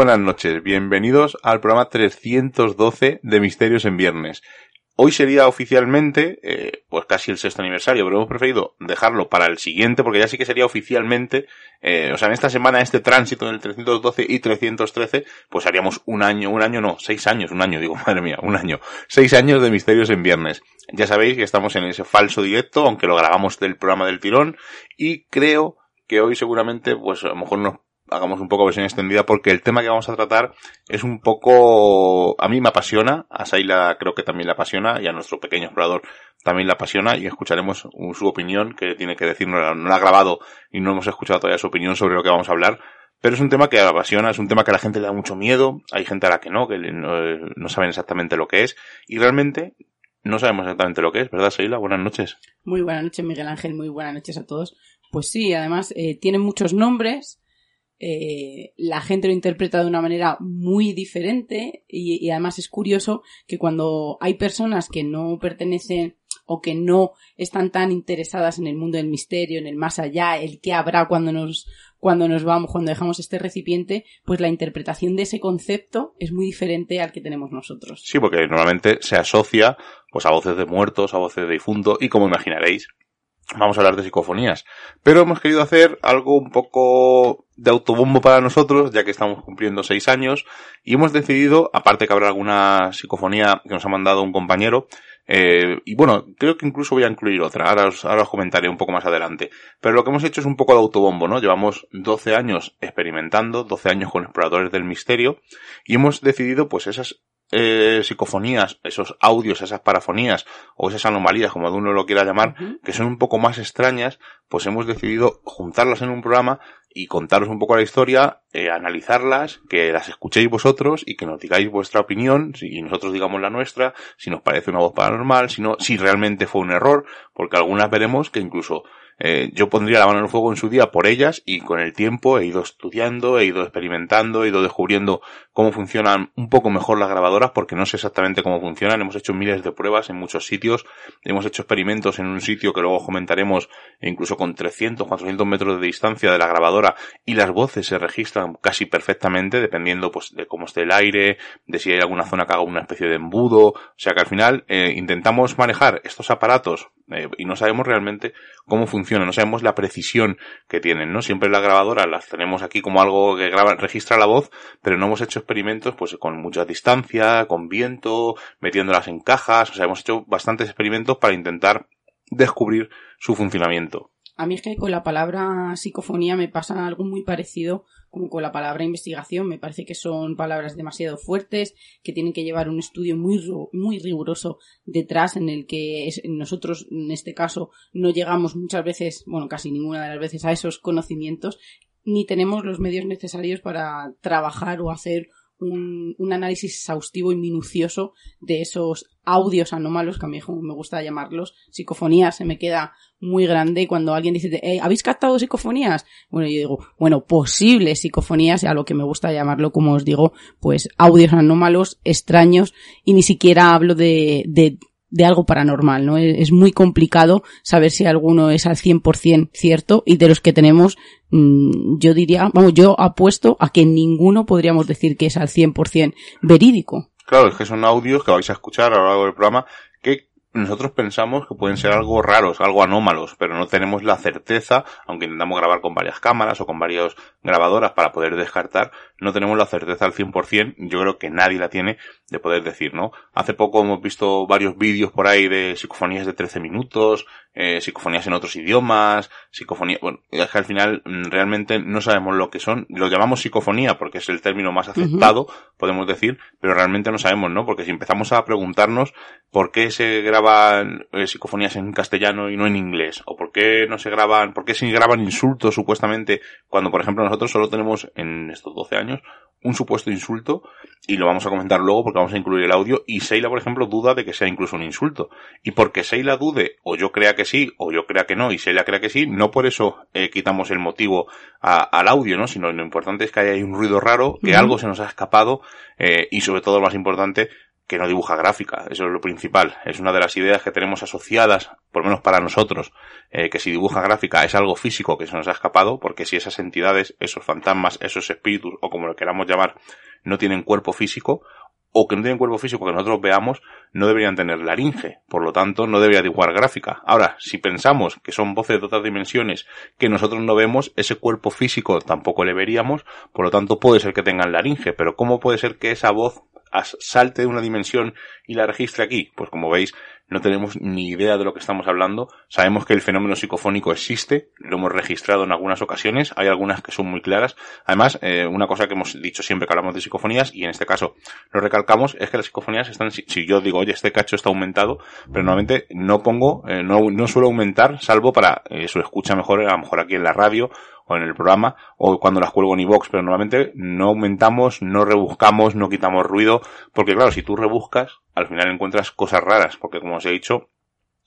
buenas noches, bienvenidos al programa 312 de Misterios en Viernes. Hoy sería oficialmente, eh, pues casi el sexto aniversario, pero hemos preferido dejarlo para el siguiente, porque ya sí que sería oficialmente, eh, o sea, en esta semana, este tránsito en el 312 y 313, pues haríamos un año, un año no, seis años, un año, digo, madre mía, un año, seis años de Misterios en Viernes. Ya sabéis que estamos en ese falso directo, aunque lo grabamos del programa del tirón, y creo que hoy seguramente, pues a lo mejor nos hagamos un poco versión extendida porque el tema que vamos a tratar es un poco, a mí me apasiona, a Saila creo que también le apasiona y a nuestro pequeño explorador también le apasiona y escucharemos su opinión que tiene que decir, no la, ha grabado y no hemos escuchado todavía su opinión sobre lo que vamos a hablar. Pero es un tema que apasiona, es un tema que a la gente le da mucho miedo, hay gente a la que no, que no, saben exactamente lo que es, y realmente no sabemos exactamente lo que es, ¿verdad, Seila? Buenas noches. Muy buenas noches, Miguel Ángel, muy buenas noches a todos. Pues sí, además eh, tiene muchos nombres, eh, la gente lo interpreta de una manera muy diferente y, además es curioso que cuando hay personas que no pertenecen o que no están tan interesadas en el mundo del misterio, en el más allá, el qué habrá cuando nos, cuando nos vamos, cuando dejamos este recipiente, pues la interpretación de ese concepto es muy diferente al que tenemos nosotros. Sí, porque normalmente se asocia pues a voces de muertos, a voces de difuntos y como imaginaréis, vamos a hablar de psicofonías. Pero hemos querido hacer algo un poco de autobombo para nosotros, ya que estamos cumpliendo seis años, y hemos decidido, aparte que habrá alguna psicofonía que nos ha mandado un compañero, eh, y bueno, creo que incluso voy a incluir otra, ahora os, ahora os comentaré un poco más adelante. Pero lo que hemos hecho es un poco de autobombo, ¿no? Llevamos 12 años experimentando, 12 años con exploradores del misterio, y hemos decidido pues esas eh, psicofonías, esos audios, esas parafonías o esas anomalías, como uno lo quiera llamar, que son un poco más extrañas, pues hemos decidido juntarlas en un programa y contaros un poco la historia, eh, analizarlas, que las escuchéis vosotros y que nos digáis vuestra opinión, y nosotros digamos la nuestra, si nos parece una voz paranormal, si no, si realmente fue un error, porque algunas veremos que incluso eh, yo pondría la mano en el fuego en su día por ellas y con el tiempo he ido estudiando, he ido experimentando, he ido descubriendo cómo funcionan un poco mejor las grabadoras porque no sé exactamente cómo funcionan. Hemos hecho miles de pruebas en muchos sitios, hemos hecho experimentos en un sitio que luego comentaremos incluso con 300, 400 metros de distancia de la grabadora y las voces se registran casi perfectamente dependiendo pues de cómo esté el aire, de si hay alguna zona que haga una especie de embudo, o sea que al final eh, intentamos manejar estos aparatos eh, y no sabemos realmente cómo funciona, no sabemos la precisión que tienen, ¿no? Siempre las grabadoras las tenemos aquí como algo que graba, registra la voz, pero no hemos hecho experimentos pues con mucha distancia, con viento, metiéndolas en cajas, o sea, hemos hecho bastantes experimentos para intentar descubrir su funcionamiento. A mí es que con la palabra psicofonía me pasa algo muy parecido como con la palabra investigación. Me parece que son palabras demasiado fuertes, que tienen que llevar un estudio muy, muy riguroso detrás en el que nosotros, en este caso, no llegamos muchas veces, bueno, casi ninguna de las veces a esos conocimientos, ni tenemos los medios necesarios para trabajar o hacer un, un, análisis exhaustivo y minucioso de esos audios anómalos, que a mí me gusta llamarlos, psicofonías, se me queda muy grande cuando alguien dice, eh, ¿habéis captado psicofonías? Bueno, yo digo, bueno, posibles psicofonías, a lo que me gusta llamarlo, como os digo, pues audios anómalos, extraños, y ni siquiera hablo de, de de algo paranormal, ¿no? Es muy complicado saber si alguno es al 100% cierto y de los que tenemos, mm, yo diría, vamos, yo apuesto a que ninguno podríamos decir que es al 100% verídico. Claro, es que son audios que vais a escuchar a lo largo del programa que nosotros pensamos que pueden ser algo raros, algo anómalos, pero no tenemos la certeza, aunque intentamos grabar con varias cámaras o con varias grabadoras para poder descartar, no tenemos la certeza al 100%, yo creo que nadie la tiene de poder decir, ¿no? Hace poco hemos visto varios vídeos por ahí de psicofonías de 13 minutos, eh, psicofonías en otros idiomas, psicofonía, bueno, es que al final mm, realmente no sabemos lo que son, lo llamamos psicofonía porque es el término más aceptado, podemos decir, pero realmente no sabemos, ¿no? Porque si empezamos a preguntarnos por qué se graban eh, psicofonías en castellano y no en inglés, o por qué no se graban, por qué se graban insultos supuestamente, cuando por ejemplo nosotros solo tenemos en estos 12 años un supuesto insulto y lo vamos a comentar luego porque vamos a incluir el audio y Seila, por ejemplo, duda de que sea incluso un insulto. Y porque Seila dude o yo crea que sí o yo crea que no y Seila crea que sí, no por eso eh, quitamos el motivo al audio, ¿no? Sino lo importante es que haya un ruido raro, que algo se nos ha escapado eh, y sobre todo lo más importante, que no dibuja gráfica, eso es lo principal. Es una de las ideas que tenemos asociadas, por lo menos para nosotros, eh, que si dibuja gráfica es algo físico que se nos ha escapado, porque si esas entidades, esos fantasmas, esos espíritus, o como lo queramos llamar, no tienen cuerpo físico, o que no tienen cuerpo físico que nosotros veamos, no deberían tener laringe, por lo tanto no debería dibujar gráfica. Ahora, si pensamos que son voces de otras dimensiones que nosotros no vemos, ese cuerpo físico tampoco le veríamos, por lo tanto puede ser que tengan laringe, pero ¿cómo puede ser que esa voz salte de una dimensión y la registre aquí? Pues como veis, no tenemos ni idea de lo que estamos hablando. Sabemos que el fenómeno psicofónico existe, lo hemos registrado en algunas ocasiones, hay algunas que son muy claras. Además, eh, una cosa que hemos dicho siempre que hablamos de psicofonías, y en este caso lo recalcamos, es que las psicofonías están, si, yo digo, oye, este cacho está aumentado, pero normalmente no pongo, eh, no, no suelo aumentar, salvo para eh, su escucha mejor, a lo mejor aquí en la radio o en el programa o cuando las cuelgo en iVox, pero normalmente no aumentamos, no rebuscamos, no quitamos ruido, porque claro, si tú rebuscas, al final encuentras cosas raras, porque como os he dicho,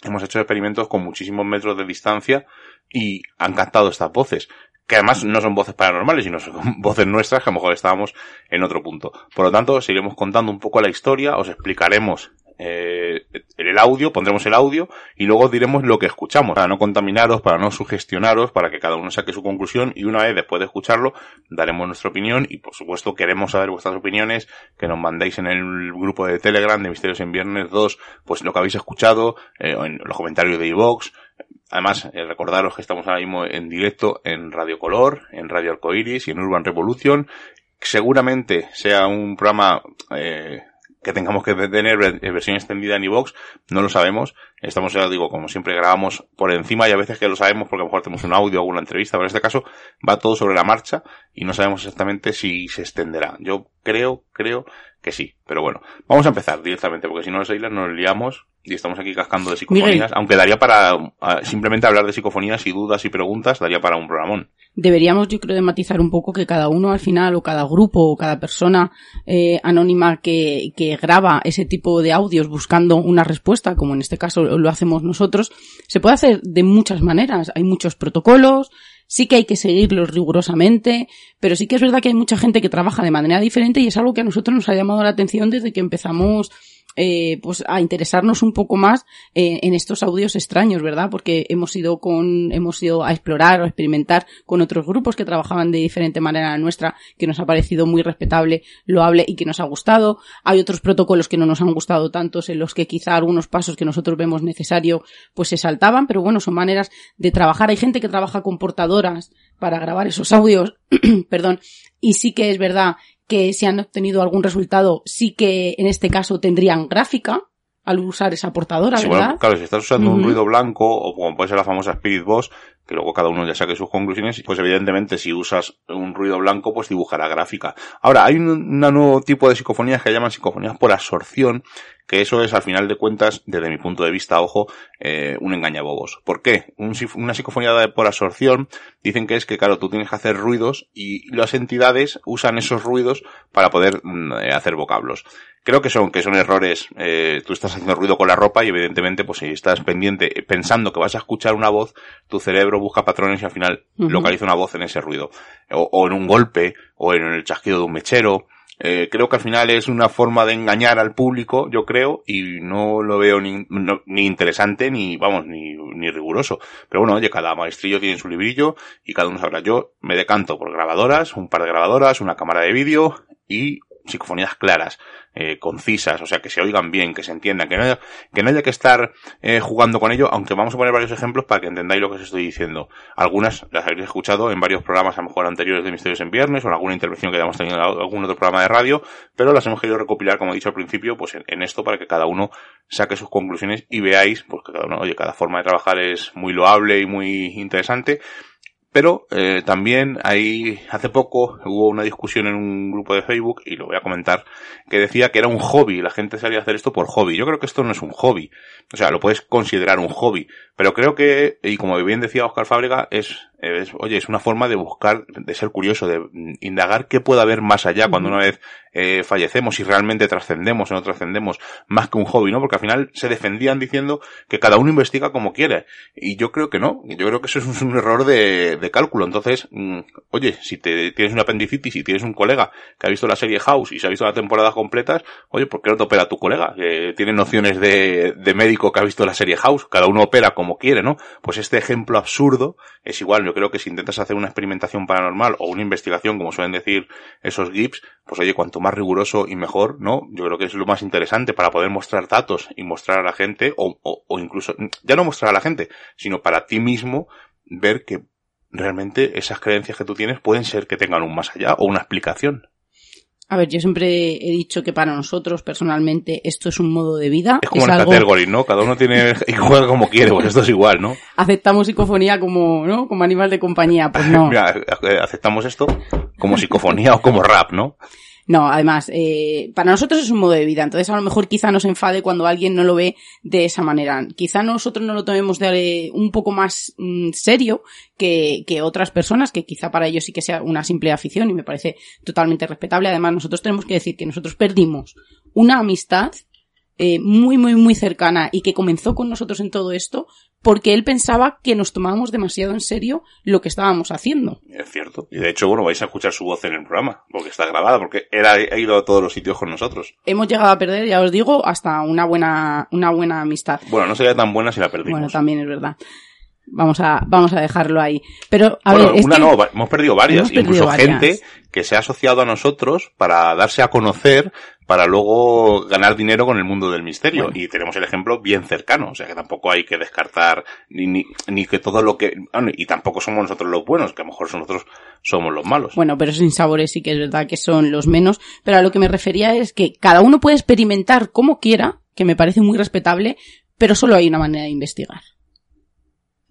hemos hecho experimentos con muchísimos metros de distancia y han captado estas voces que además no son voces paranormales, sino son voces nuestras que a lo mejor estábamos en otro punto. Por lo tanto, seguiremos contando un poco la historia, os explicaremos eh, el audio, pondremos el audio y luego diremos lo que escuchamos, para no contaminaros, para no sugestionaros, para que cada uno saque su conclusión y una vez después de escucharlo daremos nuestra opinión y por supuesto queremos saber vuestras opiniones, que nos mandéis en el grupo de Telegram de Misterios en Viernes 2, pues lo que habéis escuchado, eh, en los comentarios de iVox, Además, eh, recordaros que estamos ahora mismo en directo en Radio Color, en Radio Arcoiris y en Urban Revolution. Seguramente sea un programa eh, que tengamos que tener versión extendida en iVox, no lo sabemos. Estamos, ya digo, como siempre grabamos por encima y a veces que lo sabemos porque a lo mejor tenemos un audio o alguna entrevista, pero en este caso va todo sobre la marcha y no sabemos exactamente si se extenderá. Yo creo, creo que sí. Pero bueno, vamos a empezar directamente porque si no islas nos liamos y estamos aquí cascando de psicofonías, aunque daría para simplemente hablar de psicofonías y dudas y preguntas, daría para un programón. Deberíamos, yo creo, de matizar un poco que cada uno al final, o cada grupo, o cada persona eh, anónima que, que graba ese tipo de audios buscando una respuesta, como en este caso lo hacemos nosotros, se puede hacer de muchas maneras. Hay muchos protocolos, sí que hay que seguirlos rigurosamente, pero sí que es verdad que hay mucha gente que trabaja de manera diferente y es algo que a nosotros nos ha llamado la atención desde que empezamos eh, pues a interesarnos un poco más eh, en estos audios extraños, ¿verdad? Porque hemos ido con, hemos ido a explorar o a experimentar con otros grupos que trabajaban de diferente manera a la nuestra, que nos ha parecido muy respetable, loable y que nos ha gustado. Hay otros protocolos que no nos han gustado tantos, en los que quizá algunos pasos que nosotros vemos necesario, pues se saltaban, pero bueno, son maneras de trabajar. Hay gente que trabaja con portadoras para grabar esos audios, perdón, y sí que es verdad que si han obtenido algún resultado, sí que en este caso tendrían gráfica al usar esa portadora, ¿verdad? claro, si estás usando un ruido blanco, o como puede ser la famosa Spirit Boss, que luego cada uno ya saque sus conclusiones, pues evidentemente si usas un ruido blanco, pues dibujará gráfica. Ahora, hay un, nuevo tipo de psicofonías que llaman psicofonías por absorción, que eso es al final de cuentas, desde mi punto de vista, ojo, eh, un engañabobos. ¿Por qué? una psicofonía por absorción dicen que es que, claro, tú tienes que hacer ruidos y las entidades usan esos ruidos para poder mm, eh, hacer vocablos. Creo que son, que son errores, eh, tú estás haciendo ruido con la ropa y evidentemente, pues si estás pendiente, pensando que vas a escuchar una voz, tu cerebro busca patrones y al final localiza una voz en ese ruido. O, en un golpe, o en el chasquido de un mechero. Eh, creo que al final es una forma de engañar al público, yo creo, y no lo veo ni, ni interesante, ni, vamos, ni, ni riguroso. Pero bueno, oye, cada maestrillo tiene su librillo y cada uno sabrá. Yo me decanto por grabadoras, un par de grabadoras, una cámara de vídeo y psicofonías claras, eh, concisas, o sea, que se oigan bien, que se entiendan, que no haya que, no haya que estar eh, jugando con ello, aunque vamos a poner varios ejemplos para que entendáis lo que os estoy diciendo. Algunas las habréis escuchado en varios programas a lo mejor anteriores de Misterios en Viernes o en alguna intervención que hayamos tenido en algún otro programa de radio, pero las hemos querido recopilar, como he dicho al principio, pues en, esto para que cada uno saque sus conclusiones y veáis, pues que cada uno, oye, cada forma de trabajar es muy loable y muy interesante pero eh, también ahí hace poco hubo una discusión en un grupo de Facebook, y lo voy a comentar, que decía que era un hobby, la gente salía a hacer esto por hobby. Yo creo que esto no es un hobby. O sea, lo puedes considerar un hobby. Pero creo que, y como bien decía Oscar Fábrega, es es, oye, es una forma de buscar, de ser curioso, de indagar qué puede haber más allá cuando una vez eh, fallecemos y realmente trascendemos o no trascendemos, más que un hobby, ¿no? Porque al final se defendían diciendo que cada uno investiga como quiere. Y yo creo que no. Yo creo que eso es un error de, de cálculo. Entonces, mm, oye, si te tienes un apendicitis y tienes un colega que ha visto la serie House y se ha visto la temporada completas, oye, ¿por qué no te opera tu colega? Que tiene nociones de, de médico que ha visto la serie House. Cada uno opera como quiere, ¿no? Pues este ejemplo absurdo es igual. Yo creo que si intentas hacer una experimentación paranormal o una investigación, como suelen decir esos GIPs, pues oye, cuanto más riguroso y mejor, ¿no? Yo creo que es lo más interesante para poder mostrar datos y mostrar a la gente, o, o, o incluso, ya no mostrar a la gente, sino para ti mismo ver que realmente esas creencias que tú tienes pueden ser que tengan un más allá o una explicación. A ver, yo siempre he dicho que para nosotros, personalmente, esto es un modo de vida. Es como es algo... Category, ¿no? Cada uno tiene y juega como quiere, pues esto es igual, ¿no? Aceptamos psicofonía como, ¿no? Como animal de compañía, pues no. Mira, aceptamos esto como psicofonía o como rap, ¿no? No, además, eh, para nosotros es un modo de vida, entonces a lo mejor quizá nos enfade cuando alguien no lo ve de esa manera. Quizá nosotros no lo tomemos de un poco más mm, serio que, que otras personas, que quizá para ellos sí que sea una simple afición y me parece totalmente respetable. Además, nosotros tenemos que decir que nosotros perdimos una amistad eh, muy, muy, muy cercana y que comenzó con nosotros en todo esto porque él pensaba que nos tomábamos demasiado en serio lo que estábamos haciendo. Es cierto. Y de hecho, bueno, vais a escuchar su voz en el programa, porque está grabada, porque él ha, ido a todos los sitios con nosotros. Hemos llegado a perder, ya os digo, hasta una buena, una buena amistad. Bueno, no sería tan buena si la perdimos. Bueno, también es verdad. Vamos a, vamos a dejarlo ahí. Pero, a bueno, ver, una no, hemos perdido varias. hemos perdido Incluso varias. gente que se ha asociado a nosotros para darse a conocer, para luego ganar dinero con el mundo del misterio. Y tenemos el ejemplo bien cercano. O sea que tampoco hay que descartar ni, ni, ni que todo lo que... y tampoco somos nosotros los buenos, que a lo mejor nosotros somos los malos. Bueno, pero sin sabores sí que es verdad que son los menos. Pero a lo que me refería es que cada uno puede experimentar como quiera, que me parece muy respetable, pero solo hay una manera de investigar.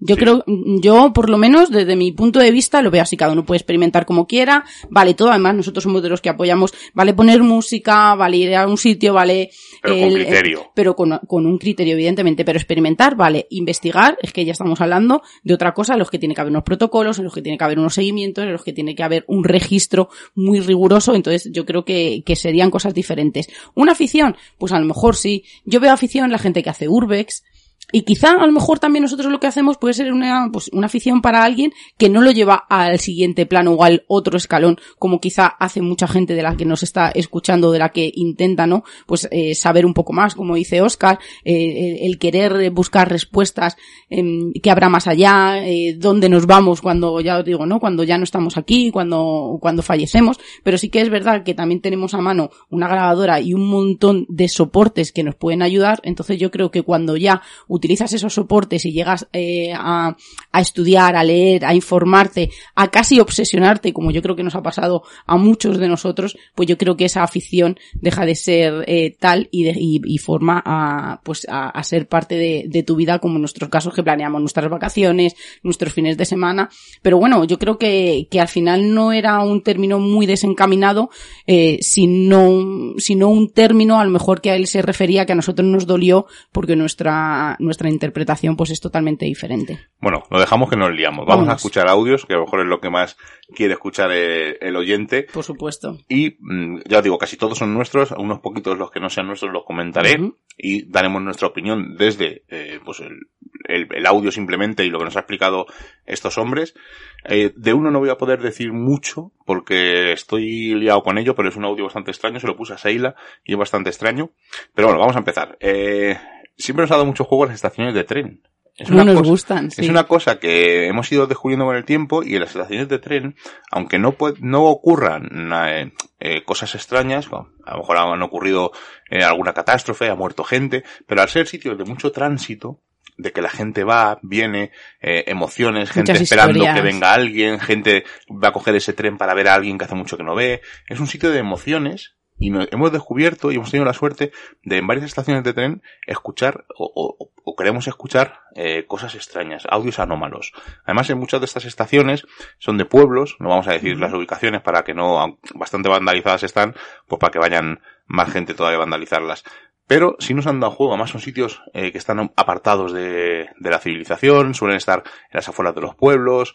Yo Sí. creo, yo por lo menos desde mi punto de vista lo veo así, cada uno puede experimentar como quiera, vale todo, además nosotros somos de los que apoyamos, vale poner música, vale ir a un sitio, vale... Pero con criterio. pero con, con un criterio evidentemente, pero experimentar, vale, investigar, es que ya estamos hablando de otra cosa, en los que tiene que haber unos protocolos, en los que tiene que haber unos seguimientos, en los que tiene que haber un registro muy riguroso, entonces yo creo que, que serían cosas diferentes. Una afición, pues a lo mejor sí, yo veo afición la gente que hace urbex, y quizá a lo mejor también nosotros lo que hacemos puede ser una, pues, una afición para alguien que no lo lleva al siguiente plano o al otro escalón, como quizá hace mucha gente de la que nos está escuchando, de la que intenta, ¿no? Pues eh, saber un poco más, como dice Oscar, eh, el, querer buscar respuestas, eh, que habrá más allá, eh, dónde nos vamos cuando, ya os digo, ¿no? Cuando ya no estamos aquí, cuando, cuando fallecemos, pero sí que es verdad que también tenemos a mano una grabadora y un montón de soportes que nos pueden ayudar, entonces yo creo que cuando ya utilizas esos soportes y llegas eh, a, a estudiar, a leer, a informarte, a casi obsesionarte, como yo creo que nos ha pasado a muchos de nosotros, pues yo creo que esa afición deja de ser eh, tal y, de- y, y forma a, pues a, a ser parte de, de tu vida, como en nuestros casos que planeamos nuestras vacaciones, nuestros fines de semana. Pero bueno, yo creo que, que al final no era un término muy desencaminado, eh, sino, sino un término a lo mejor que a él se refería que a nosotros nos dolió porque nuestra, nuestra interpretación pues es totalmente diferente. Bueno, lo dejamos que nos liamos. Vamos a escuchar audios, que a lo mejor es lo que más quiere escuchar el, el oyente. Por supuesto. Y mm, ya os digo, casi todos son nuestros, unos poquitos los que no sean nuestros los comentaré y daremos nuestra opinión desde eh, pues el, el- el audio simplemente y lo que nos ha explicado estos hombres. Eh, de uno no voy a poder decir mucho porque estoy liado con ello, pero es un audio bastante extraño, se lo puse a Seila y es bastante extraño. Pero bueno, vamos a empezar. Eh, siempre nos ha dado mucho juego las estaciones de tren. Es No nos cosa- gustan, sí. es una cosa que hemos ido descubriendo con el tiempo y en las estaciones de tren, aunque no, no ocurran eh, eh, cosas extrañas, bueno, a lo mejor han ocurrido eh, alguna catástrofe, ha muerto gente, pero al ser sitios de mucho tránsito, de que la gente va, viene, eh, emociones, gente Muchas esperando historias. que venga alguien, gente va a coger ese tren para ver a alguien que hace mucho que no ve, es un sitio de emociones y no- hemos descubierto y hemos tenido la suerte de en varias estaciones de tren escuchar o, o- o queremos escuchar eh, cosas extrañas, audios anómalos. Además, en muchas de estas estaciones son de pueblos, no vamos a decir las ubicaciones para que no, bastante vandalizadas están, pues para que vayan más gente todavía vandalizarlas. Pero si nos han dado juego, además son sitios eh, que están apartados de, de, la civilización, suelen estar en las afueras de los pueblos,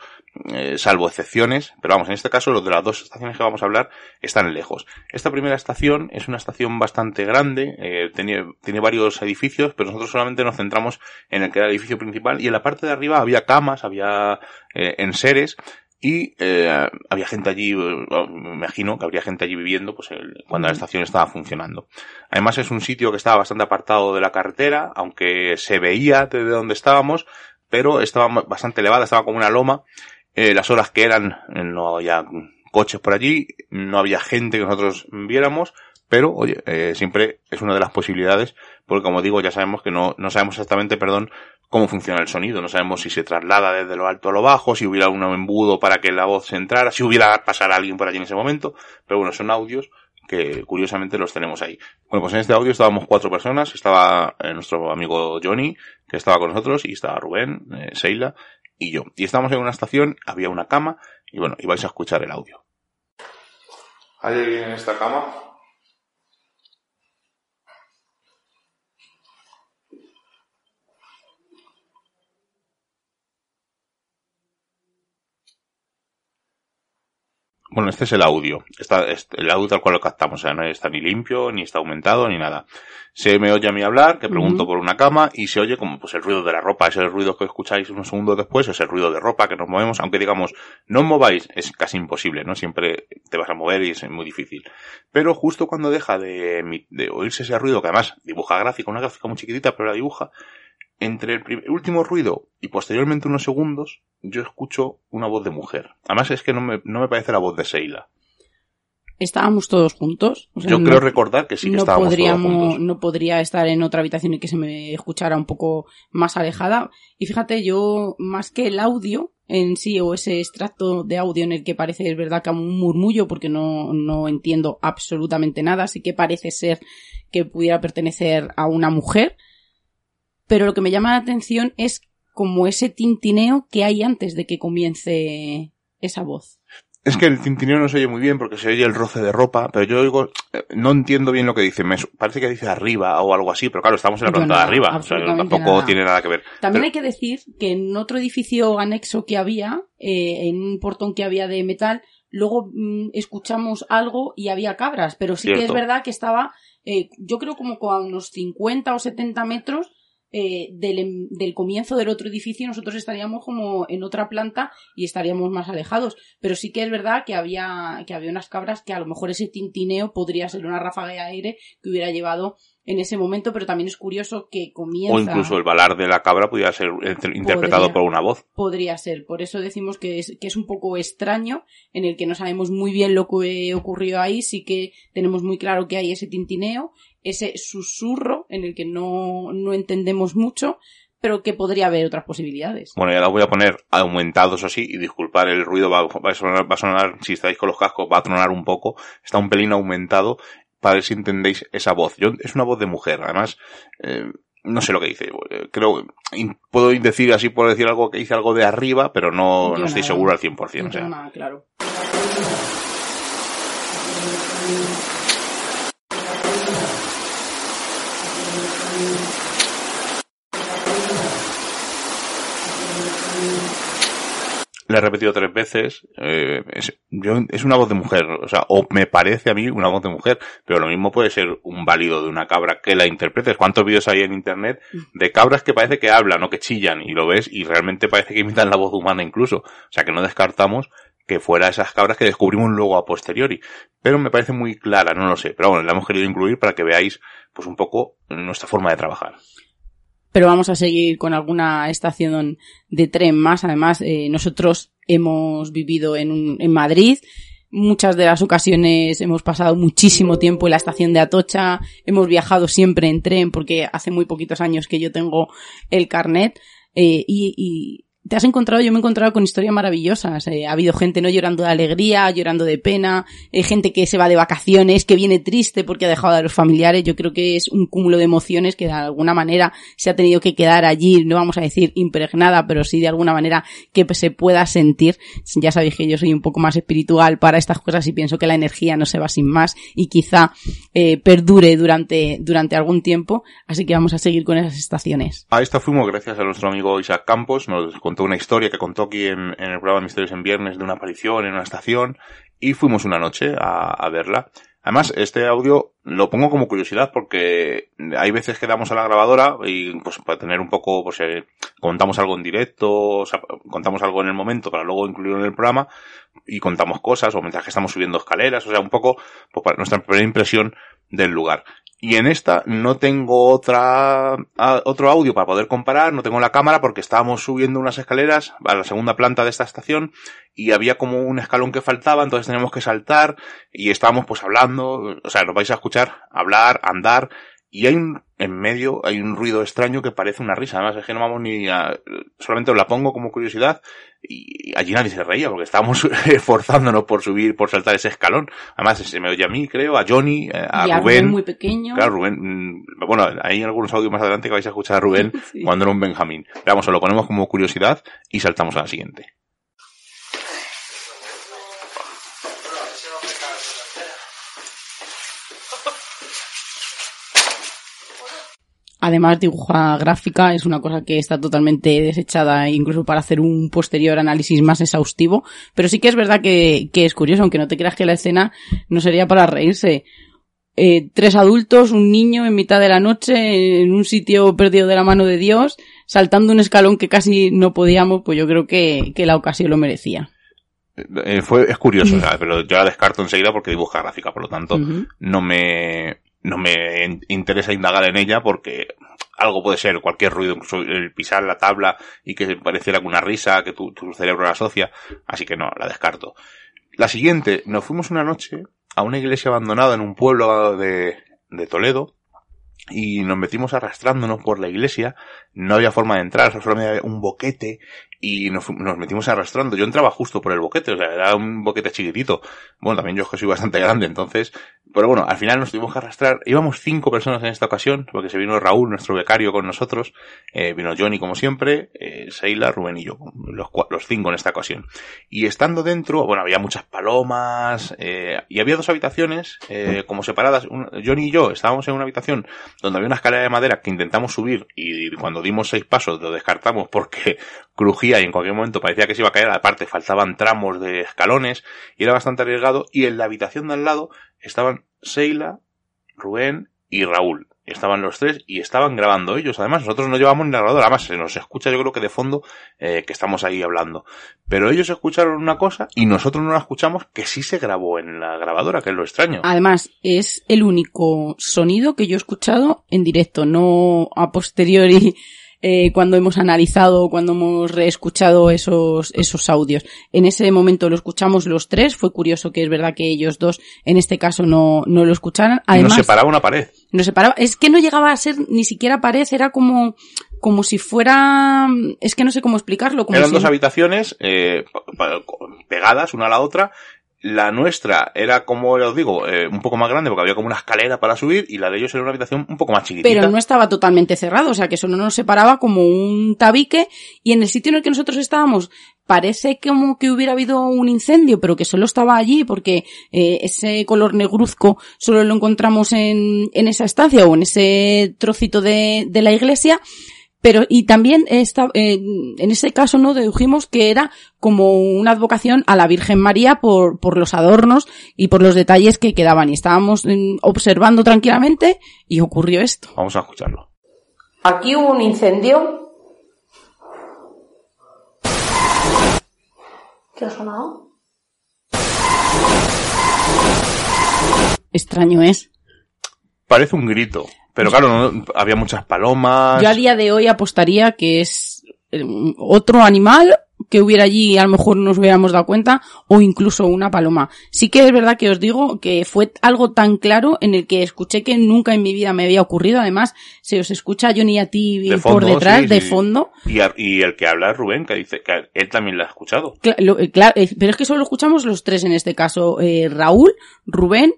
eh, salvo excepciones, pero vamos, en este caso los de las dos estaciones que vamos a hablar están lejos. Esta primera estación es una estación bastante grande, eh, tiene, tiene varios edificios, pero nosotros solamente nos centramos en el que era el edificio principal y en la parte de arriba había camas, había eh, enseres, y eh, había gente allí, me imagino que habría gente allí viviendo pues el, cuando la estación estaba funcionando. Además es un sitio que estaba bastante apartado de la carretera, aunque se veía desde donde estábamos, pero estaba bastante elevada, estaba como una loma. Eh, las horas que eran, no había coches por allí, no había gente que nosotros viéramos, pero oye, eh, siempre es una de las posibilidades, porque como digo, ya sabemos que no, no sabemos exactamente, perdón, cómo funciona el sonido. No sabemos si se traslada desde lo alto a lo bajo, si hubiera un embudo para que la voz se entrara, si hubiera pasar a alguien por allí en ese momento. Pero bueno, son audios que curiosamente los tenemos ahí. Bueno, pues en este audio estábamos cuatro personas. Estaba eh, nuestro amigo Johnny, que estaba con nosotros, y estaba Rubén, eh, Seila y yo. Y estábamos en una estación, había una cama, y bueno, y vais a escuchar el audio. ¿Hay alguien en esta cama? Bueno, este es el audio. Está, el audio tal cual lo captamos. O sea, no está ni limpio, ni está aumentado, ni nada. Se me oye a mí hablar, que pregunto por una cama, y se oye como pues el ruido de la ropa. Ese ruido que escucháis unos segundos después, es el ruido de ropa que nos movemos. Aunque digamos, no mováis, es casi imposible, ¿no? Siempre te vas a mover y es muy difícil. Pero justo cuando deja de, de oírse ese ruido, que además dibuja gráfica, una gráfica muy chiquitita, pero la dibuja, entre el, último ruido y posteriormente unos segundos, yo escucho una voz de mujer. Además es que no me, no me parece la voz de Seila. Estábamos todos juntos. yo creo recordar que sí que estábamos todos juntos. No podría estar en otra habitación y que se me escuchara un poco más alejada. Y fíjate, yo, más que el audio en sí o ese extracto de audio en el que parece, es verdad, que un murmullo porque no, no entiendo absolutamente nada, así que parece ser que pudiera pertenecer a una mujer pero lo que me llama la atención es como ese tintineo que hay antes de que comience esa voz. Es que el tintineo no se oye muy bien porque se oye el roce de ropa, pero yo oigo, eh, no entiendo bien lo que dice. Me parece que dice arriba o algo así, pero claro, estamos en la planta de arriba. O sea, tampoco tiene nada que ver. También hay que decir que en otro edificio anexo que había, eh, en un portón que había de metal, luego mm, escuchamos algo y había cabras, pero sí que es verdad que estaba, eh, yo creo como a unos 50 o 70 metros eh, del, em, del, comienzo del otro edificio nosotros estaríamos como en otra planta y estaríamos más alejados. Pero sí que es verdad que había, que había unas cabras que a lo mejor ese tintineo podría ser una ráfaga de aire que hubiera llevado en ese momento, pero también es curioso que comienza... O incluso el balar de la cabra pudiera ser interpretado por una voz. Podría ser, por eso decimos que es, que es un poco extraño, en el que no sabemos muy bien lo que ocurrió ahí, sí que tenemos muy claro que hay ese tintineo, ese susurro en el que no, no entendemos mucho, pero que podría haber otras posibilidades. Bueno, ya la voy a poner aumentados así y disculpar el ruido, va, a sonar, va a sonar, si estáis con los cascos, va a tronar un poco, está un pelín aumentado para ver si entendéis esa voz. Yo, es una voz de mujer, además, eh, no sé lo que dice. Eh, creo, puedo decir así, puedo decir algo que dice algo de arriba, pero no, no estoy seguro al 100%. No o sea. nada, claro. Le he repetido tres veces, eh, es, yo, es una voz de mujer, o sea, o me parece a mí una voz de mujer, pero lo mismo puede ser un válido de una cabra que la interpretes. ¿Cuántos vídeos hay en internet de cabras que parece que hablan o que chillan y lo ves y realmente parece que imitan la voz humana incluso? O sea, que no descartamos que fuera esas cabras que descubrimos luego a posteriori. Pero me parece muy clara, no lo sé. Pero bueno, la hemos querido incluir para que veáis, pues un poco nuestra forma de trabajar pero vamos a seguir con alguna estación de tren más. Además, eh, nosotros hemos vivido en, en Madrid. Muchas de las ocasiones hemos pasado muchísimo tiempo en la estación de Atocha, hemos viajado siempre en tren porque hace muy poquitos años que yo tengo el carnet eh, y te has encontrado, yo me he encontrado con historias maravillosas. Eh, ha habido gente no llorando de alegría, llorando de pena, eh, gente que se va de vacaciones, que viene triste porque ha dejado a los familiares. Yo creo que es un cúmulo de emociones que de alguna manera se ha tenido que quedar allí, no vamos a decir impregnada, pero sí de alguna manera que se pueda sentir. Ya sabéis que yo soy un poco más espiritual para estas cosas y pienso que la energía no se va sin más y quizá eh, perdure durante, durante algún tiempo. Así que vamos a seguir con esas estaciones. A esta fuimos gracias a nuestro amigo Isaac Campos, nos una historia que contó aquí en, el programa Misterios en Viernes de una aparición en una estación y fuimos una noche a, verla. Además, este audio lo pongo como curiosidad porque hay veces que damos a la grabadora y pues para tener un poco, pues eh, contamos algo en directo, contamos algo en el momento para luego incluirlo en el programa y contamos cosas o mientras que estamos subiendo escaleras, o sea, un poco pues, para nuestra primera impresión del lugar. Y en esta no tengo otra, otro audio para poder comparar, no tengo la cámara porque estábamos subiendo unas escaleras a la segunda planta de esta estación y había como un escalón que faltaba, entonces teníamos que saltar y estábamos pues hablando, o sea, nos vais a escuchar hablar, andar y hay un, en medio hay un ruido extraño que parece una risa. Además, es que no vamos ni a, solamente os la pongo como curiosidad y allí nadie se reía porque estábamos esforzándonos por subir, por saltar ese escalón. Además, se me oye a mí, creo, a Johnny, eh, a, y Rubén. muy pequeño. Claro, Rubén. Mm, bueno, hay algunos audios más adelante que vais a escuchar a Rubén cuando era un Benjamín. Pero vamos, lo ponemos como curiosidad y saltamos a la siguiente. Además, dibuja gráfica es una cosa que está totalmente desechada incluso para hacer un posterior análisis más exhaustivo. Pero sí que es verdad que, es curioso, aunque no te creas que la escena no sería para reírse. Eh, tres adultos, un niño en mitad de la noche, en un sitio perdido de la mano de Dios, saltando un escalón que casi no podíamos, pues yo creo que, la ocasión lo merecía. Eh, fue, es curioso, pero yo la descarto enseguida porque dibuja gráfica, por lo tanto, no me, no me interesa indagar en ella porque algo puede ser, cualquier ruido, incluso el pisar la tabla y que pareciera una risa que tu, cerebro la asocia, así que no, la descarto. La siguiente, nos fuimos una noche a una iglesia abandonada en un pueblo de, de Toledo y nos metimos arrastrándonos por la iglesia, no había forma de entrar, solo había un boquete y nos, nos, metimos arrastrando. Yo entraba justo por el boquete, o sea, era un boquete chiquitito. Bueno, también yo es que soy bastante grande, entonces, pero bueno, al final nos tuvimos que arrastrar. Íbamos cinco personas en esta ocasión, porque se vino Raúl, nuestro becario, con nosotros, eh, vino Johnny como siempre, eh, Seila, Rubén y yo, los, los cinco en esta ocasión. Y estando dentro, bueno, había muchas palomas, eh, y había dos habitaciones, eh, como separadas. Johnny y yo estábamos en una habitación donde había una escalera de madera que intentamos subir y cuando dimos seis pasos lo descartamos porque crujía y en cualquier momento parecía que se iba a caer, aparte faltaban tramos de escalones y era bastante arriesgado y en la habitación de al lado estaban Seila, Rubén y Raúl. Estaban los tres y estaban grabando ellos. Además, nosotros no llevamos ni grabador. Además, se nos escucha yo creo que de fondo eh, que estamos ahí hablando. Pero ellos escucharon una cosa y nosotros no la escuchamos que sí se grabó en la grabadora, que es lo extraño. Además, es el único sonido que yo he escuchado en directo, no a posteriori eh, cuando hemos analizado, cuando hemos reescuchado esos, esos audios. En ese momento lo escuchamos los tres, fue curioso que es verdad que ellos dos en este caso no, no lo escucharan. Además, nos separaba una pared. Nos separaba, es que no llegaba a ser ni siquiera pared, era como, como si fuera, es que no sé cómo explicarlo. Como Eran dos habitaciones eh, pegadas una a la otra la nuestra era, como os digo, eh, un poco más grande porque había como una escalera para subir y la de ellos era una habitación un poco más chiquitita. Pero no estaba totalmente cerrado, o sea que eso no nos separaba como un tabique y en el sitio en el que nosotros estábamos parece como que hubiera habido un incendio, pero que solo estaba allí porque eh, ese color negruzco solo lo encontramos en, en esa estancia o en ese trocito de, de la iglesia pero, y también esta, eh, en ese caso no dedujimos que era como una advocación a la Virgen María por, por los adornos y por los detalles que quedaban. Y estábamos mm, observando tranquilamente y ocurrió esto. Vamos a escucharlo. Aquí hubo un incendio. ¿Qué ha sonado? Extraño es. Parece un grito. Pero claro, había muchas palomas. Yo a día de hoy apostaría que es eh, otro animal que hubiera allí y a lo mejor nos hubiéramos dado cuenta, o incluso una paloma. Sí que es verdad que os digo que fue algo tan claro en el que escuché que nunca en mi vida me había ocurrido. Además, se os escucha a Johnny a ti por detrás, de fondo. Y, y, el que habla es Rubén, que dice que él también lo ha escuchado. Claro, eh, eh, pero es que solo escuchamos los tres en este caso, eh, Raúl, Rubén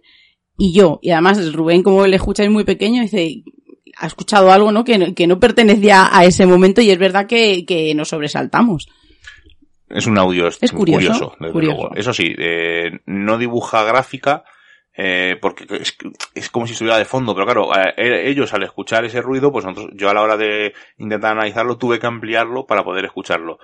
y yo. Y además Rubén, como le escucháis muy pequeño, dice, ha escuchado algo, ¿no? Que, que no pertenecía a ese momento y es verdad que, que nos sobresaltamos. Es un audio es curioso, curioso, Eso sí, eh, no dibuja gráfica, eh, porque es, es, como si estuviera de fondo, pero claro, eh, ellos al escuchar ese ruido, pues nosotros, yo a la hora de intentar analizarlo tuve que ampliarlo para poder escucharlo.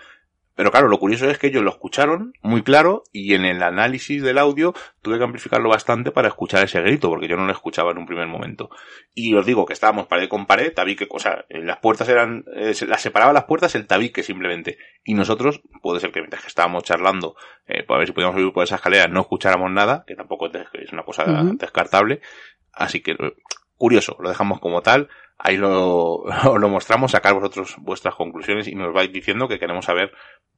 Pero claro, lo curioso es que ellos lo escucharon muy claro y en el análisis del audio tuve que amplificarlo bastante para escuchar ese grito, porque yo no lo escuchaba en un primer momento. Y os digo que estábamos pared con pared, tabique, o sea, las puertas eran, eh, las separaba las puertas el tabique simplemente. Y nosotros, puede ser que mientras que estábamos charlando, eh, pues a ver si podíamos subir por esa escalera, no escucháramos nada, que tampoco es una cosa descartable. Así que, curioso, lo dejamos como tal ahí lo, lo mostramos, sacar vosotros vuestras conclusiones y nos vais diciendo que queremos saber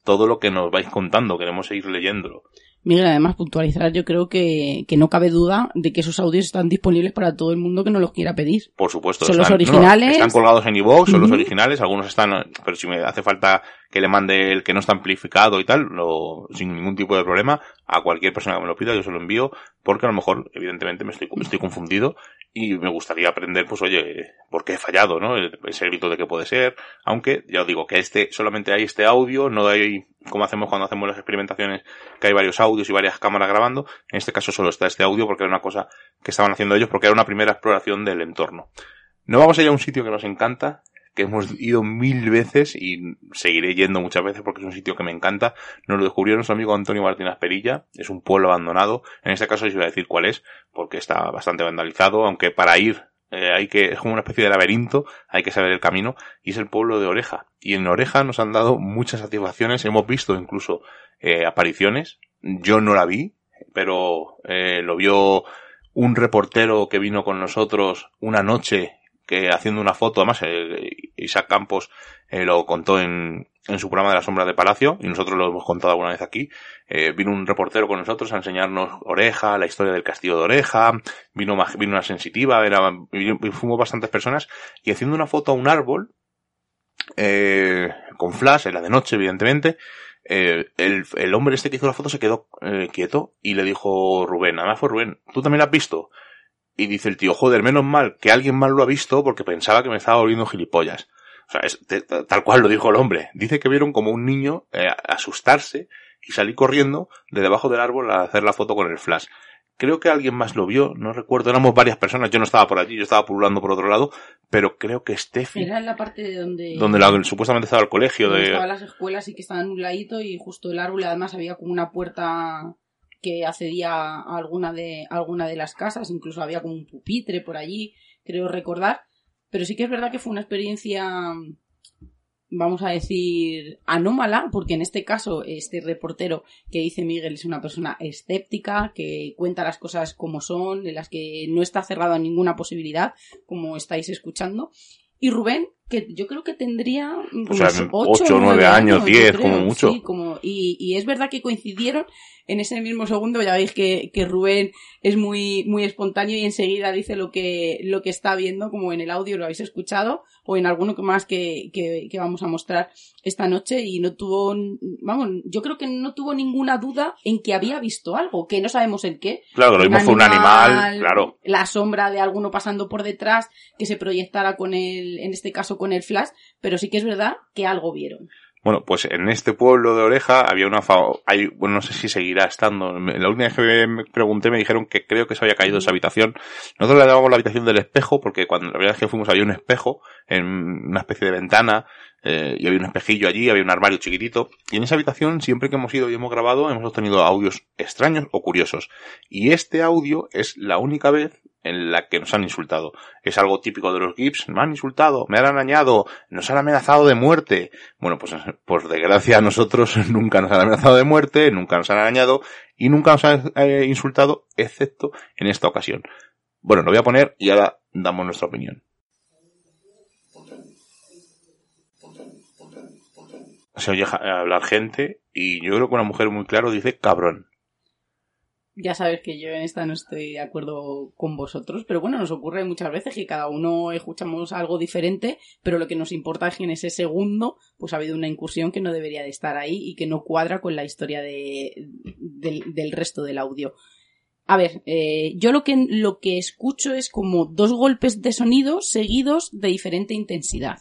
todo lo que nos vais contando, queremos seguir leyéndolo. Miguel, además puntualizar, yo creo que, que no cabe duda de que esos audios están disponibles para todo el mundo que nos los quiera pedir. Por supuesto. Son los originales. están colgados en iVoox, son los originales, algunos están, pero si me hace falta que le mande el que no está amplificado y tal, lo, sin ningún tipo de problema, a cualquier persona que me lo pida, yo se lo envío, porque a lo mejor, evidentemente, me estoy, estoy confundido y me gustaría aprender, pues oye, por qué he fallado, ¿no? Ese grito de qué puede ser, aunque ya os digo que este, solamente hay este audio, no hay, como hacemos cuando hacemos las experimentaciones, que hay varios audios y varias cámaras grabando, en este caso solo está este audio porque era una cosa que estaban haciendo ellos porque era una primera exploración del entorno. No vamos a ir a un sitio que nos encanta, que hemos ido mil veces y seguiré yendo muchas veces porque es un sitio que me encanta. Nos lo descubrió nuestro amigo Antonio Martínez Perilla. Es un pueblo abandonado. En este caso os voy a decir cuál es, porque está bastante vandalizado, aunque para ir eh, hay que, es como una especie de laberinto, hay que saber el camino, y es el pueblo de Oreja. Y en Oreja nos han dado muchas satisfacciones, hemos visto incluso eh, apariciones. Yo no la vi, pero eh, lo vio un reportero que vino con nosotros una noche que haciendo una foto, además eh, Isaac Campos eh, lo contó en, en su programa de la sombra de Palacio y nosotros lo hemos contado alguna vez aquí. Eh, vino un reportero con nosotros a enseñarnos Oreja, la historia del castillo de Oreja, vino, vino una sensitiva, era, bastantes personas y haciendo una foto a un árbol, eh, con flash, era de noche evidentemente, el, el, hombre este que hizo la foto se quedó quieto y le dijo Rubén, además fue Rubén, ¿tú también la has visto? Y dice el tío, joder, menos mal que alguien más lo ha visto porque pensaba que me estaba volviendo gilipollas. O sea, es, tal cual lo dijo el hombre. Dice que vieron como un niño eh, asustarse y salir corriendo de debajo del árbol a hacer la foto con el flash. Creo que alguien más lo vio, no recuerdo, éramos varias personas, yo no estaba por allí, yo estaba pululando por otro lado, pero creo que Steffi... Era en la parte de donde... Donde supuestamente estaba el colegio de... Estaban las escuelas y que estaban en un ladito y justo el árbol además había como una puerta que accedía a alguna de, alguna de las casas, incluso había como un pupitre por allí, creo recordar. Pero sí que es verdad que fue una experiencia, vamos a decir, anómala, porque en este caso, este reportero que dice Miguel es una persona escéptica, que cuenta las cosas como son, de las que no está cerrado a ninguna posibilidad, como estáis escuchando. Y Rubén, que yo creo que tendría o sea, 8 o 9 años, 10 como mucho. Sí, como, y, y es verdad que coincidieron en ese mismo segundo ya veis que, que Rubén es muy, muy espontáneo y enseguida dice lo que, lo que está viendo, como en el audio lo habéis escuchado, o en alguno más que, que, que vamos a mostrar esta noche, y no tuvo, vamos, yo creo que no tuvo ninguna duda en que había visto algo, que no sabemos el qué. Claro, lo mismo fue un animal, claro. La sombra de alguno pasando por detrás, que se proyectara con el, en este caso con el flash, pero sí que es verdad que algo vieron. Bueno, pues en este pueblo de Oreja había una hay, bueno, no sé si seguirá estando. La última vez que me pregunté me dijeron que creo que se había caído esa habitación. Nosotros le llamamos la habitación del espejo porque cuando la verdad es que fuimos había un espejo en una especie de ventana eh, y había un espejillo allí, había un armario chiquitito. Y en esa habitación, siempre que hemos ido y hemos grabado, hemos obtenido audios extraños o curiosos. Y este audio es la única vez en la que nos han insultado. Es algo típico de los GIFs, me han insultado, me han arañado, nos han amenazado de muerte. Bueno, pues por desgracia a nosotros nunca nos han amenazado de muerte, nunca nos han arañado y nunca nos han eh, insultado, excepto en esta ocasión. Bueno, lo voy a poner y ahora damos nuestra opinión. se oye hablar gente y yo creo que una mujer muy claro dice cabrón. Ya sabes que yo en esta no estoy de acuerdo con vosotros, pero bueno, nos ocurre muchas veces que cada uno escuchamos algo diferente, pero lo que nos importa es que en ese segundo pues ha habido una incursión que no debería de estar ahí y que no cuadra con la historia de, del, resto del audio. A ver, eh, yo lo que, lo que escucho es como dos golpes de sonido seguidos de diferente intensidad.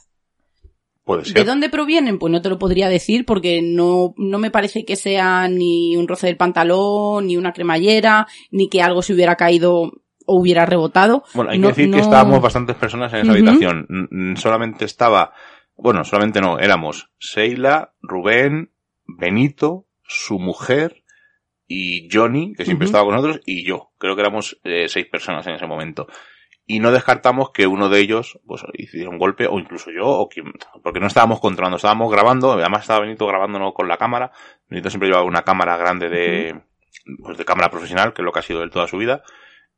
¿De dónde provienen? Pues no te lo podría decir porque no, no me parece que sea ni un roce del pantalón, ni una cremallera, ni que algo se hubiera caído o hubiera rebotado. Bueno, hay que decir que estábamos bastantes personas en esa habitación. Solamente estaba, bueno, solamente no, éramos Seila, Rubén, Benito, su mujer y Johnny, que siempre estaba con nosotros, y yo. Creo que éramos eh, seis personas en ese momento y no descartamos que uno de ellos pues hiciera un golpe o incluso yo o quien, porque no estábamos controlando, estábamos grabando, además estaba Benito grabándonos con la cámara, Benito siempre llevaba una cámara grande de pues de cámara profesional, que es lo que ha sido él toda su vida,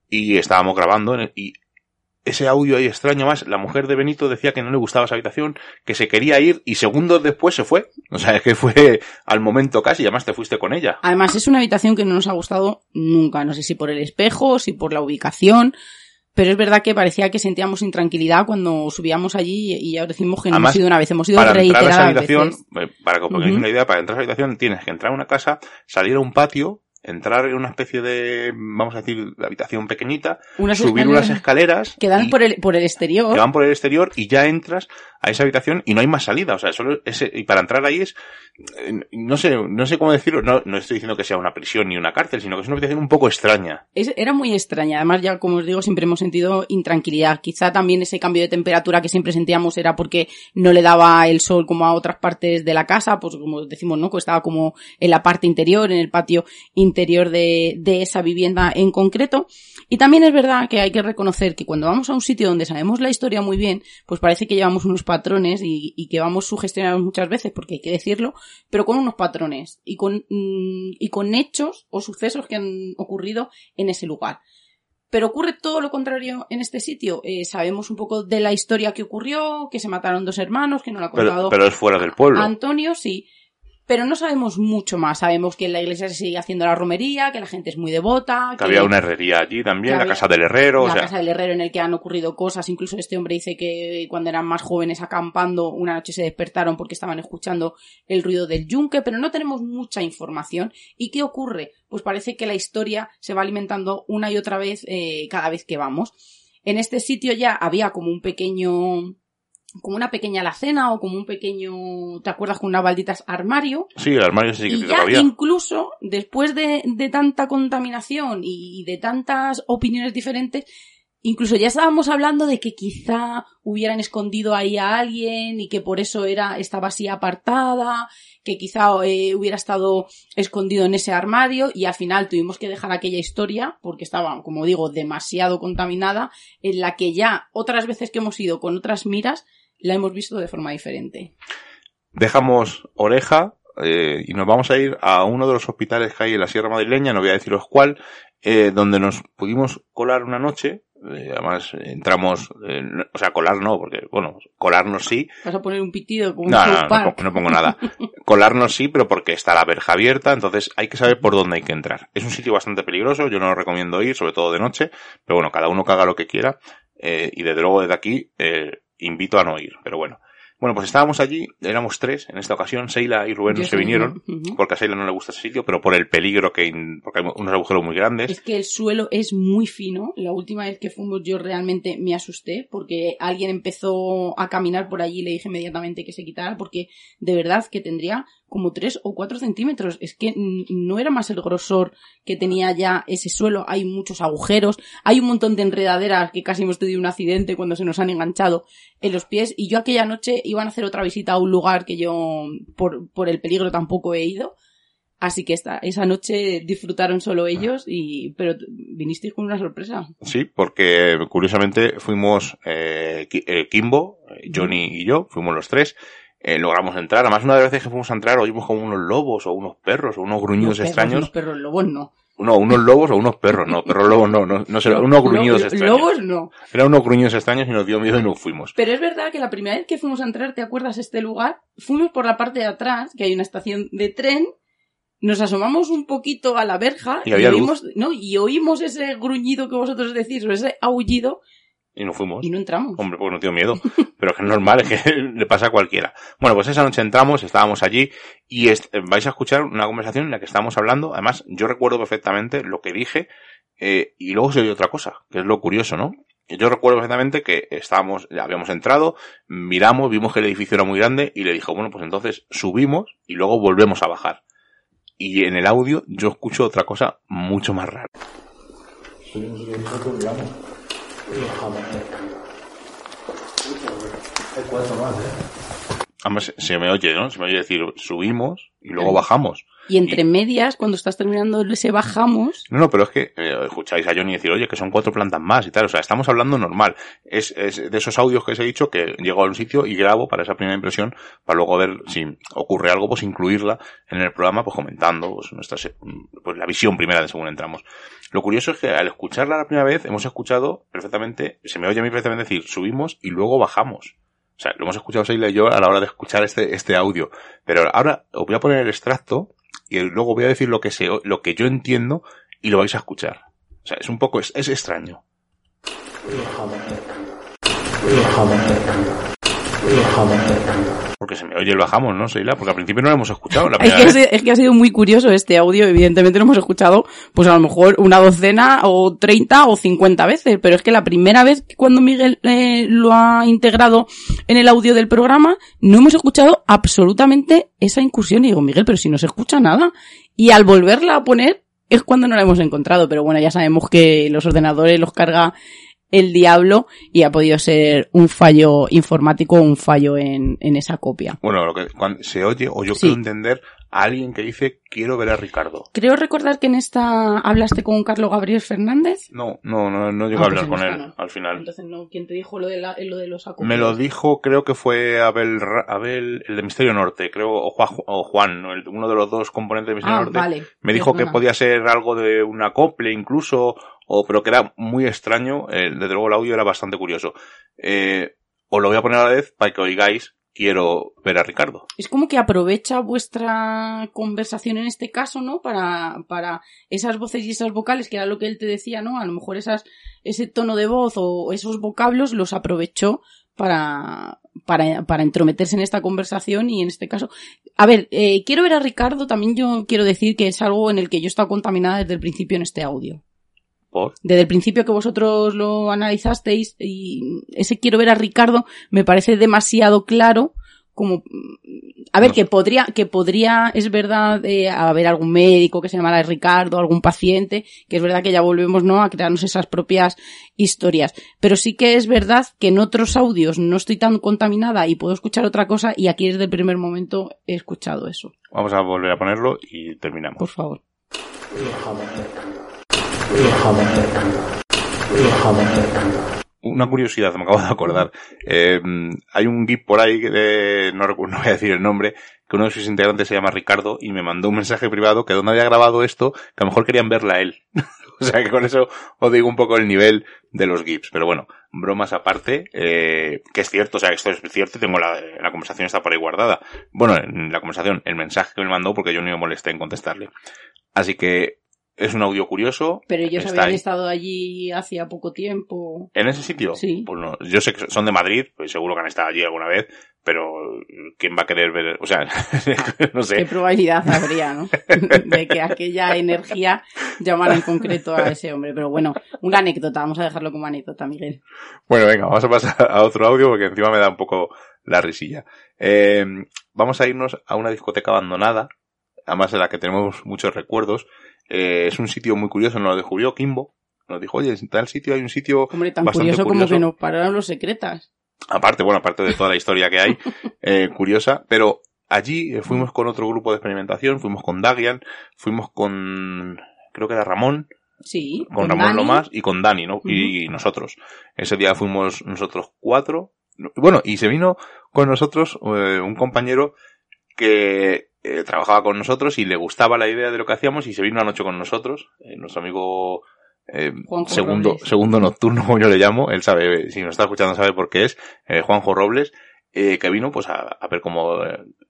y estábamos grabando y ese audio ahí extraño más, la mujer de Benito decía que no le gustaba esa habitación, que se quería ir y segundos después se fue. O sea, es que fue al momento casi, y además te fuiste con ella. Además es una habitación que no nos ha gustado nunca, no sé si por el espejo, si por la ubicación, pero es verdad que parecía que sentíamos intranquilidad cuando subíamos allí y ya decimos que no hemos ido una vez, hemos ido para reiteradas entrar a esa habitación, Para que os pongáis una idea, para entrar a esa habitación tienes que entrar a una casa, salir a un patio, entrar en una especie de, vamos a decir, habitación pequeñita, subir unas escaleras. Que dan por, el, por el exterior. Que van por el exterior y ya entras a esa habitación y no hay más salida. O sea, solo ese, y para entrar ahí es, eh, no sé, no sé cómo decirlo, no, no estoy diciendo que sea una prisión ni una cárcel, sino que es una habitación un poco extraña. era muy extraña. Además, ya como os digo, siempre hemos sentido intranquilidad. Quizá también ese cambio de temperatura que siempre sentíamos era porque no le daba el sol como a otras partes de la casa, pues como decimos, ¿no? Que estaba como en la parte interior, en el patio interior de, de esa vivienda en concreto. Y también es verdad que hay que reconocer que cuando vamos a un sitio donde sabemos la historia muy bien, pues parece que llevamos unos patrones y, que vamos sugestionados muchas veces, porque hay que decirlo, pero con unos patrones y con, mm, y con hechos o sucesos que han ocurrido en ese lugar. Pero ocurre todo lo contrario en este sitio. Eh, sabemos un poco de la historia que ocurrió, que se mataron dos hermanos, que no lo ha contado. pero es fuera del pueblo. Antonio, sí pero no sabemos mucho más. Sabemos que en la iglesia se sigue haciendo la romería, que la gente es muy devota. Que, había una herrería allí también, la casa del herrero. La casa del herrero en el que han ocurrido cosas. Incluso este hombre dice que cuando eran más jóvenes acampando, una noche se despertaron porque estaban escuchando el ruido del yunque, pero no tenemos mucha información. ¿Y qué ocurre? Pues parece que la historia se va alimentando una y otra vez eh, cada vez que vamos. En este sitio ya había como un pequeño como una pequeña alacena o como un pequeño, ¿te acuerdas con unas balditas armario? Sí, el armario sí que y ya incluso después de, de tanta contaminación y de tantas opiniones diferentes, Incluso ya estábamos hablando de que quizá hubieran escondido ahí a alguien y que por eso era, estaba así apartada, que quizá eh, hubiera estado escondido en ese armario y al final tuvimos que dejar aquella historia porque estaba, como digo, demasiado contaminada, en la que ya otras veces que hemos ido con otras miras la hemos visto de forma diferente. Dejamos oreja eh, y nos vamos a ir a uno de los hospitales que hay en la Sierra Madrileña, no voy a deciros cuál, eh, donde nos pudimos colar una noche. Eh, además, entramos, o sea, colar no, porque, bueno, colarnos sí. ¿Vas a poner un pitido como no, no, no, no, pongo nada. colarnos sí, pero porque está la verja abierta, entonces hay que saber por dónde hay que entrar. Es un sitio bastante peligroso, yo no lo recomiendo ir, sobre todo de noche, pero bueno, cada uno que haga lo que quiera. y desde luego desde aquí, invito a no ir, pero bueno. Bueno, pues estábamos allí, éramos tres en esta ocasión, Seila y Rubén no se vinieron, porque a Seila no le gusta ese sitio, pero por el peligro que, porque hay unos agujeros muy grandes. Es que el suelo es muy fino, la última vez que fuimos yo realmente me asusté, porque alguien empezó a caminar por allí y le dije inmediatamente que se quitara, porque de verdad que tendría como 3 o 4 centímetros. Es que no era más el grosor que tenía ya ese suelo. Hay muchos agujeros, hay un montón de enredaderas que casi hemos tenido un accidente cuando se nos han enganchado en los pies. Y yo aquella noche iban a hacer otra visita a un lugar que yo, por, por el peligro, tampoco he ido. Así que esta, esa noche disfrutaron solo ellos y, pero vinisteis con una sorpresa. Sí, porque curiosamente fuimos, eh, eh Kimbo, eh, Johnny y yo, fuimos los tres, eh, logramos entrar. Además, una de las veces que fuimos a entrar oímos como unos lobos o unos perros o unos gruñidos extraños. Unos perros lobos no. No, unos lobos o unos perros, no, perros lobos no, no, no será, unos gruñidos extraños. Lobos no. Eran unos gruñidos extraños y nos dio miedo y nos fuimos. Pero es verdad que la primera vez que fuimos a entrar, ¿te acuerdas este lugar? Fuimos por la parte de atrás, que hay una estación de tren, nos asomamos un poquito a la verja Y luz. oímos, no, y oímos ese gruñido que vosotros decís, o ese aullido, Y nos fuimos. y no entramos. Hombre, pues no dio miedo. Pero es que es normal, es que le pasa a cualquiera. Bueno, pues esa noche entramos, estábamos allí y est- vais a escuchar una conversación en la que estábamos hablando. Además, yo recuerdo perfectamente lo que dije eh, y luego se oye otra cosa, que es lo curioso, ¿no? Yo recuerdo perfectamente que estábamos, ya habíamos entrado, miramos, vimos que el edificio era muy grande y le dijo, bueno, pues entonces subimos y luego volvemos a bajar. Y en el audio yo escucho otra cosa mucho más rara. Además, se me oye, ¿no? Se me oye decir, subimos y luego bajamos. Y entre medias, cuando estás terminando ese bajamos, No, no, pero es que eh, escucháis a Johnny decir, oye, que son cuatro plantas más y tal. O sea, estamos hablando normal. Es, es de esos audios que os he dicho que llego a un sitio y grabo para esa primera impresión, para luego ver si ocurre algo, pues incluirla en el programa, pues comentando pues, nuestra, pues la visión primera de según entramos. Lo curioso es que al escucharla la primera vez, hemos escuchado perfectamente, se me oye a mí perfectamente decir, subimos y luego bajamos. O sea, lo hemos escuchado Seila y yo a la hora de escuchar este, este audio. Pero ahora os voy a poner el extracto y luego voy a decir lo que se, lo que yo entiendo y lo vais a escuchar. O sea, es un poco, es, es extraño. Porque se me oye el bajamos, ¿no, Seila? Porque al principio no lo hemos escuchado la Es que, ha- es que ha sido muy curioso este audio, evidentemente lo hemos escuchado, pues a lo mejor una docena o treinta o cincuenta veces, pero es que la primera vez que cuando Miguel eh, lo ha integrado en el audio del programa, no hemos escuchado absolutamente esa incursión. Y digo, Miguel, pero si no se escucha nada. Y al volverla a poner es cuando no la hemos encontrado, pero bueno, ya sabemos que los ordenadores los carga el diablo y ha podido ser un fallo informático o un fallo en, en esa copia. Bueno, lo que cuando se oye, o yo Sí. quiero entender a alguien que dice, quiero ver a Ricardo. Creo recordar que en esta hablaste con Carlos Gabriel Fernández. No, no, no, no llego Ah, a hablar pues con en él no. al final. Entonces, no, ¿quién te dijo lo de, la- lo de los acopios? Me lo dijo, creo que fue Abel, Ra- Abel, el de Misterio Norte, creo, o Juan, o Juan ¿no? El- uno de los dos componentes de Misterio Ah, Norte. vale. Me dijo que Perdona. podía ser algo de un acople incluso, o, pero que era muy extraño. eh, desde luego el audio era bastante curioso. Eh, os lo voy a poner a la vez para que oigáis, quiero ver a Ricardo. Es como que aprovecha vuestra conversación en este caso, ¿no? Para, para esas voces y esas vocales, que era lo que él te decía, ¿no? A lo mejor esas, ese tono de voz o esos vocablos los aprovechó para, para, para entrometerse en esta conversación y en este caso. A ver, eh, quiero ver a Ricardo, también yo quiero decir que es algo en el que yo he estado contaminada desde el principio en este audio. Por. desde el principio que vosotros lo analizasteis y ese quiero ver a Ricardo me parece demasiado claro como a ver No. que podría que podría es verdad eh, haber algún médico que se llamara Ricardo algún paciente que es verdad que ya volvemos no a crearnos esas propias historias. Pero sí que es verdad que en otros audios no estoy tan contaminada y puedo escuchar otra cosa y aquí desde el primer momento he escuchado eso. Vamos a volver a ponerlo y terminamos. por favor Una curiosidad, me acabo de acordar. Eh, hay un GIF por ahí de, no, no voy a decir el nombre, que uno de sus integrantes se llama Ricardo y me mandó un mensaje privado que donde había grabado esto, que a lo mejor querían verla él. o sea que con eso os digo un poco el nivel de los GIFs. Pero bueno, bromas aparte, eh, que es cierto, o sea, esto es cierto tengo la, la conversación está por ahí guardada. Bueno, en la conversación, el mensaje que me mandó porque yo no me molesté en contestarle. Así que es un audio curioso. pero ellos habían ahí. estado allí hacía poco tiempo ¿En ese sitio? Sí. Pues no, yo sé que son de Madrid, pues seguro que han estado allí alguna vez, pero ¿quién va a querer ver? O sea, no ¿Qué sé. probabilidad habría, no? De que aquella energía llamara en concreto a ese hombre. Pero bueno, una anécdota, vamos a dejarlo como anécdota, Miguel. Bueno, venga, vamos a pasar a otro audio porque encima me da un poco la risilla. Eh, vamos a irnos a una discoteca abandonada, además de la que tenemos muchos recuerdos. Eh, es un sitio muy curioso, nos lo descubrió Kimbo. Nos dijo, oye, en tal sitio hay un sitio Hombre, tan Bastante curioso, como que nos pararon los secretas. aparte, bueno, aparte de toda la historia que hay, eh, curiosa, pero allí eh, fuimos con otro grupo de experimentación, fuimos con Dagian, fuimos con, creo que era Ramón, Sí. con, Ramón Dani. Lomas y con Dani, ¿no? Y nosotros. Ese día fuimos nosotros cuatro. Bueno, y se vino con nosotros eh, un compañero que eh, trabajaba con nosotros y le gustaba la idea de lo que hacíamos y se vino una noche con nosotros, eh, nuestro amigo eh, segundo, Robles. segundo nocturno, como yo le llamo, él sabe, si nos está escuchando sabe por qué es, eh, Juanjo Robles, eh, que vino pues a, a ver cómo,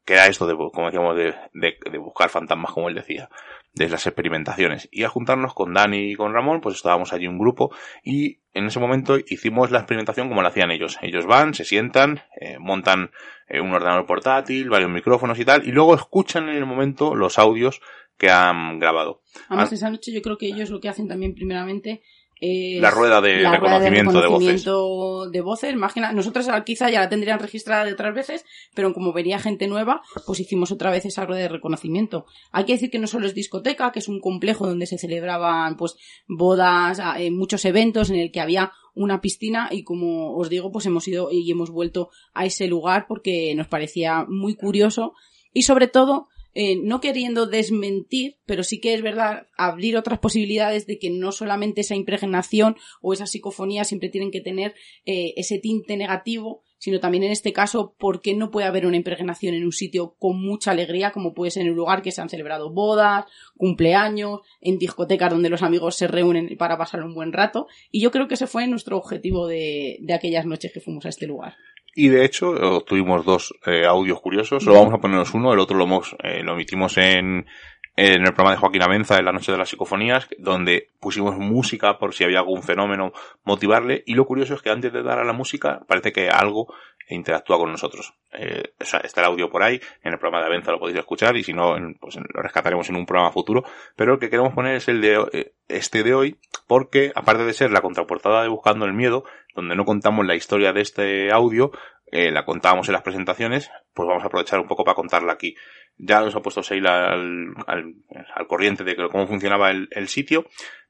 qué era esto de, como decíamos, de, de, de buscar fantasmas, como él decía, de las experimentaciones. Y a juntarnos con Dani y con Ramón, pues estábamos allí un grupo y en ese momento hicimos la experimentación como la hacían ellos. Ellos van, se sientan, eh, montan eh, un ordenador portátil, varios micrófonos y tal, y luego escuchan en el momento los audios que han grabado. Además, Ah. esa noche yo creo que ellos lo que hacen también primeramente es La rueda de la rueda reconocimiento de, voces. reconocimiento de voces. Más que nada, nosotros quizá ya la tendrían registrada de otras veces, pero como venía gente nueva, pues hicimos otra vez esa rueda de reconocimiento. Hay que decir que no solo es discoteca, que es un complejo donde se celebraban pues bodas, ah, eh, muchos eventos en el que había una piscina y como os digo, pues hemos ido y hemos vuelto a ese lugar porque nos parecía muy curioso y sobre todo eh, no queriendo desmentir, pero sí que es verdad abrir otras posibilidades de que no solamente esa impregnación o esa psicofonía siempre tienen que tener eh, ese tinte negativo, sino también en este caso, ¿por qué no puede haber una impregnación en un sitio con mucha alegría, como puede ser en un lugar que se han celebrado bodas, cumpleaños, en discotecas donde los amigos se reúnen para pasar un buen rato? Y yo creo que ese fue nuestro objetivo de, de aquellas noches que fuimos a este lugar. Y de hecho, eh, tuvimos dos eh, audios curiosos. Solo vamos a ponernos uno, el otro lo, hemos, eh, lo emitimos en, en el programa de Joaquín Amenza, en la noche de las psicofonías, donde pusimos música por si había algún fenómeno, motivarle. Y lo curioso es que antes de dar a la música, parece que algo interactúa con nosotros. Eh, o sea, está el audio por ahí, en el programa de Avenza lo podéis escuchar, y si no, pues lo rescataremos en un programa futuro. Pero el que queremos poner es el de eh, este de hoy, porque aparte de ser la contraportada de Buscando el Miedo, donde no contamos la historia de este audio, eh, la contábamos en las presentaciones, pues vamos a aprovechar un poco para contarla aquí. Ya nos ha puesto Seila al, al, al corriente de cómo funcionaba el, el sitio,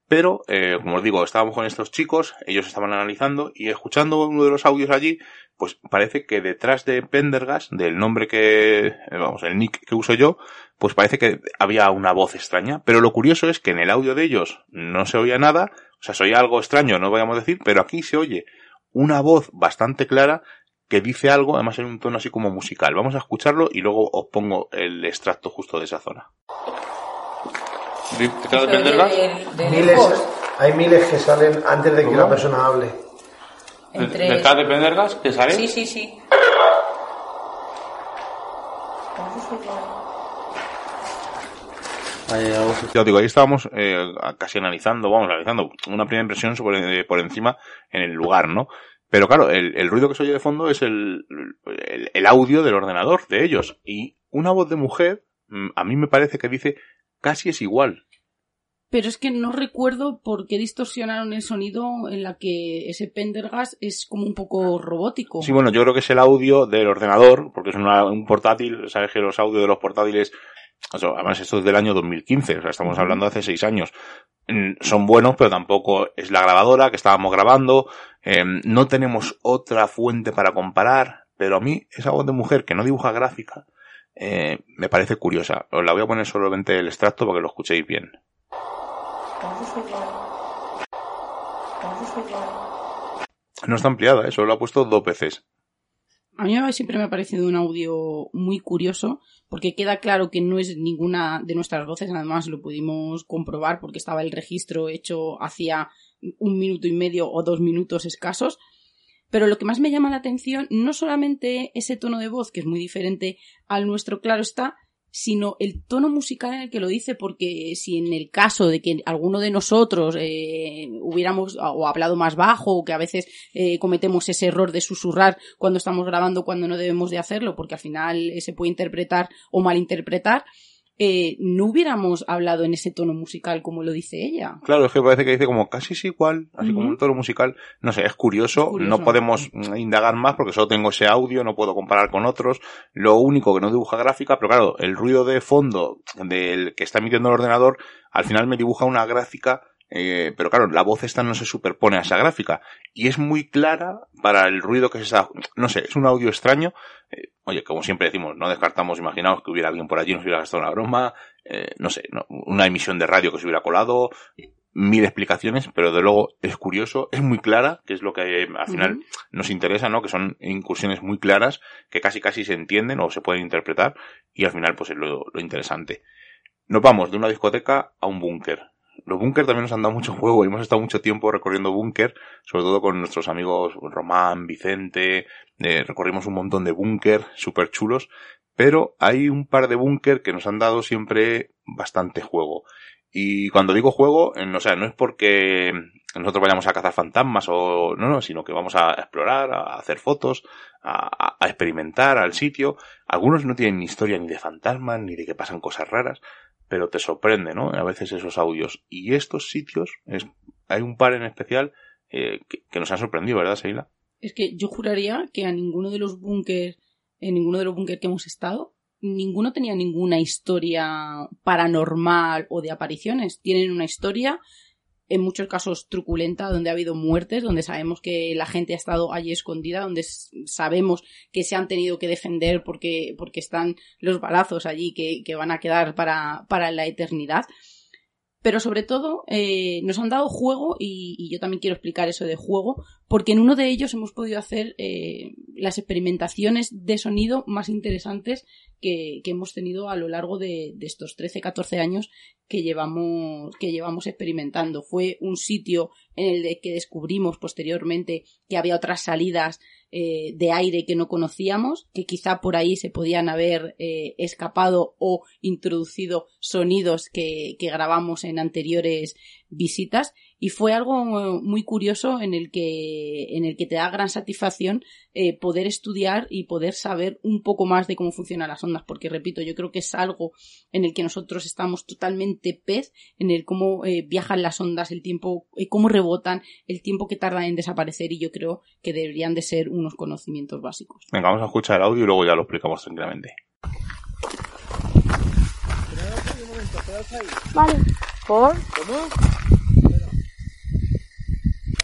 pero, eh, como os digo, estábamos con estos chicos, ellos estaban analizando y escuchando uno de los audios allí, pues parece que detrás de Pendergast, del nombre que, eh, vamos, el nick que uso yo, pues parece que había una voz extraña. Pero lo curioso es que en el audio de ellos no se oía nada, o sea, se oía algo extraño, no vayamos a decir, pero aquí se oye una voz bastante clara que dice algo, además en un tono así como musical. Vamos a escucharlo y luego os pongo el extracto justo de esa zona. ¿Detrás de Pendergast? Miles, hay miles que salen antes de que la persona hable. Entre- ¿Detrás de Pendergast? ¿Que sale? Sí, sí, sí. Ya os digo, ahí estábamos eh, casi analizando, vamos, analizando una primera impresión sobre, eh, por encima en el lugar, ¿no? Pero claro, el, el ruido que se oye de fondo es el, el, el audio del ordenador de ellos. Y una voz de mujer, mm, a mí me parece que dice casi es igual. Pero es que no recuerdo por qué distorsionaron el sonido en la que ese Pendergast es como un poco robótico. Sí, bueno, yo creo que es el audio del ordenador, porque es una- un portátil, sabes que los audios de los portátiles, o sea, además esto es del año 2015, o sea, estamos hablando de hace seis años. Son buenos, pero tampoco es la grabadora que estábamos grabando, eh, no tenemos otra fuente para comparar, pero a mí esa voz de mujer que no dibuja gráfica, eh, me parece curiosa. Os la voy a poner solamente el extracto para que lo escuchéis bien. No está ampliada, ¿eh? solo lo ha puesto dos veces. A mí siempre me ha parecido un audio muy curioso porque queda claro que no es ninguna de nuestras voces, además lo pudimos comprobar porque estaba el registro hecho hacía un minuto y medio o dos minutos escasos. Pero lo que más me llama la atención no solamente ese tono de voz, que es muy diferente al nuestro, claro está, sino el tono musical en el que lo dice, porque si en el caso de que alguno de nosotros eh, hubiéramos o hablado más bajo o que a veces eh, cometemos ese error de susurrar cuando estamos grabando cuando no debemos de hacerlo, porque al final eh, se puede interpretar o malinterpretar, eh, no hubiéramos hablado en ese tono musical como lo dice ella. Claro, es que parece que dice como casi es igual, así como un tono musical. No sé, es curioso, Es curioso. no podemos mm, indagar más porque solo tengo ese audio, no puedo comparar con otros. Lo único que no dibuja gráfica, pero claro, el ruido de fondo del que está emitiendo el ordenador, al final me dibuja una gráfica, eh, pero claro, la voz esta no se superpone a esa gráfica. Y es muy clara para el ruido que se está, no sé, es un audio extraño. Eh, oye, como siempre decimos, no descartamos, imaginaos que hubiera alguien por allí, nos hubiera gastado una broma, eh, no sé, no- una emisión de radio que se hubiera colado, mil explicaciones, pero de luego es curioso, es muy clara, que es lo que eh, al final nos interesa, ¿no? Que son incursiones muy claras, que casi casi se entienden o se pueden interpretar, y al final pues es lo, lo interesante. Nos vamos de una discoteca a un búnker. Los búnker también nos han dado mucho juego y hemos estado mucho tiempo recorriendo búnker, sobre todo con nuestros amigos Román, Vicente, eh, recorrimos un montón de búnker súper chulos, pero hay un par de búnker que nos han dado siempre bastante juego. Y cuando digo juego, o sea, no es porque nosotros vayamos a cazar fantasmas o no, no, sino que vamos a explorar, a hacer fotos, a, experimentar al sitio. Algunos no tienen historia ni de fantasmas, ni de que pasan cosas raras, pero te sorprende, ¿no? A veces esos audios. Y estos sitios, es, hay un par en especial eh, que, nos han sorprendido, ¿verdad, Seila? Es que yo juraría que a ninguno de los búnkers, en ninguno de los búnkers que hemos estado, ninguno tenía ninguna historia paranormal o de apariciones. Tienen una historia, en muchos casos truculenta, donde ha habido muertes, donde sabemos que la gente ha estado allí escondida, donde sabemos que se han tenido que defender porque, porque están los balazos allí que, que van a quedar para, para la eternidad. Pero sobre todo, eh, nos han dado juego y, yo también quiero explicar eso de juego, porque en uno de ellos hemos podido hacer eh, las experimentaciones de sonido más interesantes que, hemos tenido a lo largo de, de estos 13-14 años que llevamos, que llevamos experimentando. Fue un sitio en el que descubrimos posteriormente que había otras salidas eh, de aire que no conocíamos, que quizá por ahí se podían haber eh, escapado o introducido sonidos que, que grabamos en anteriores visitas y fue algo muy curioso en el que en el que te da gran satisfacción eh, poder estudiar y poder saber un poco más de cómo funcionan las ondas porque repito yo creo que es algo en el que nosotros estamos totalmente pez en el cómo eh, viajan las ondas el tiempo eh, cómo rebotan el tiempo que tardan en desaparecer y yo creo que deberían de ser unos conocimientos básicos Venga, vamos a escuchar el audio y luego ya lo explicamos tranquilamente. Vale. ¿Por? ¿Cómo?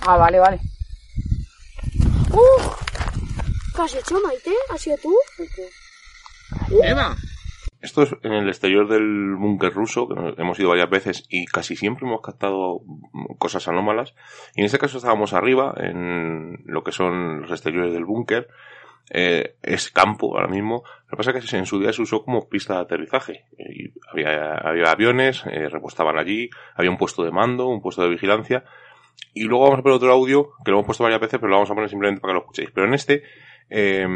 Ah, vale, vale. ¡Uh! ¿Qué has hecho, Maite? ¿Has sido tú? ¡Eva! Esto es en el exterior del búnker ruso, que hemos ido varias veces y casi siempre hemos captado cosas anómalas. Y en este caso estábamos arriba, en lo que son los exteriores del búnker. Eh, es campo ahora mismo. Lo que pasa es que en su día se usó como pista de aterrizaje. Y había, había aviones, eh, repostaban allí, había un puesto de mando, un puesto de vigilancia. Y luego vamos a poner otro audio, que lo hemos puesto varias veces, pero lo vamos a poner simplemente para que lo escuchéis. Pero en este, eh,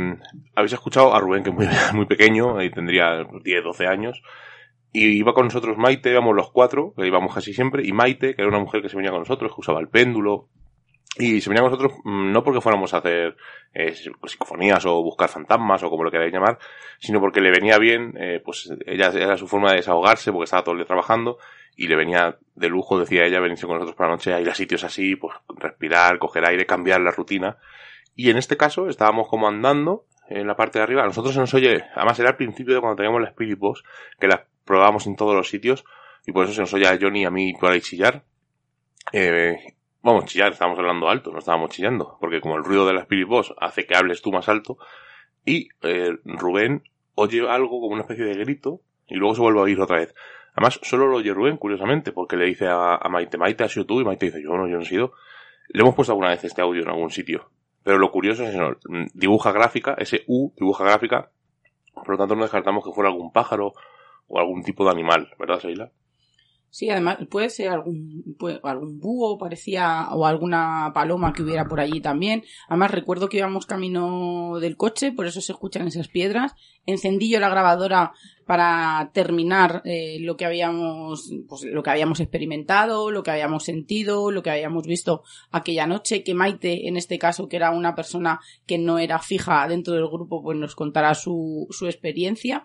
habéis escuchado a Rubén, que es muy, pequeño, ahí tendría 10, 12 años, y iba con nosotros Maite, íbamos los cuatro, que íbamos casi siempre, y Maite, que era una mujer que se venía con nosotros, que usaba el péndulo, y se venía con nosotros mm, no porque fuéramos a hacer eh, psicofonías o buscar fantasmas o como lo queráis llamar, sino porque le venía bien, eh, pues ella era su forma de desahogarse porque estaba todo el día trabajando y le venía de lujo, decía ella, venirse con nosotros por la noche a ir a sitios así, pues respirar, coger aire, cambiar la rutina. Y en este caso estábamos como andando en la parte de arriba. Nosotros se nos oye, además era al principio de cuando teníamos la Spirit Box, que la probábamos en todos los sitios, y por eso se nos oye Johnny y a mí por ahí chillar. Eh, vamos, chillar, estábamos hablando alto, no estábamos chillando, porque como el ruido de la Spirit Box hace que hables tú más alto, y eh, Rubén oye algo como una especie de grito, y luego se vuelve a oír otra vez. Además, solo lo oye Rubén, curiosamente, porque le dice a, Maite, Maite, has sido tú, y Maite dice, yo no, yo no he sido. Le hemos puesto alguna vez este audio en algún sitio. Pero lo curioso es eso, mm, dibuja gráfica, ese U dibuja gráfica, por lo tanto no descartamos que fuera algún pájaro o algún tipo de animal, ¿verdad, Seila? Sí, además puede ser algún, algún búho, parecía, o alguna paloma que hubiera por allí también. Además recuerdo que íbamos camino del coche, por eso se escuchan esas piedras. Encendí yo la grabadora para terminar eh, lo que habíamos, pues, lo que habíamos experimentado, lo que habíamos sentido, lo que habíamos visto aquella noche. Que Maite, en este caso, que era una persona que no era fija dentro del grupo, pues nos contará su, su experiencia.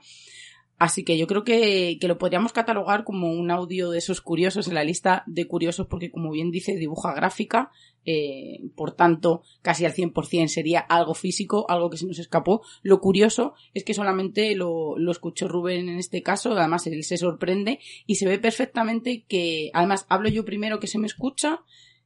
Así que yo creo que, que lo podríamos catalogar como un audio de esos curiosos en la lista de curiosos porque como bien dice dibuja gráfica, eh, por tanto casi al 100% sería algo físico, algo que se nos escapó. Lo curioso es que solamente lo, lo escuchó Rubén en este caso, además él se sorprende y se ve perfectamente que, además hablo yo primero que se me escucha,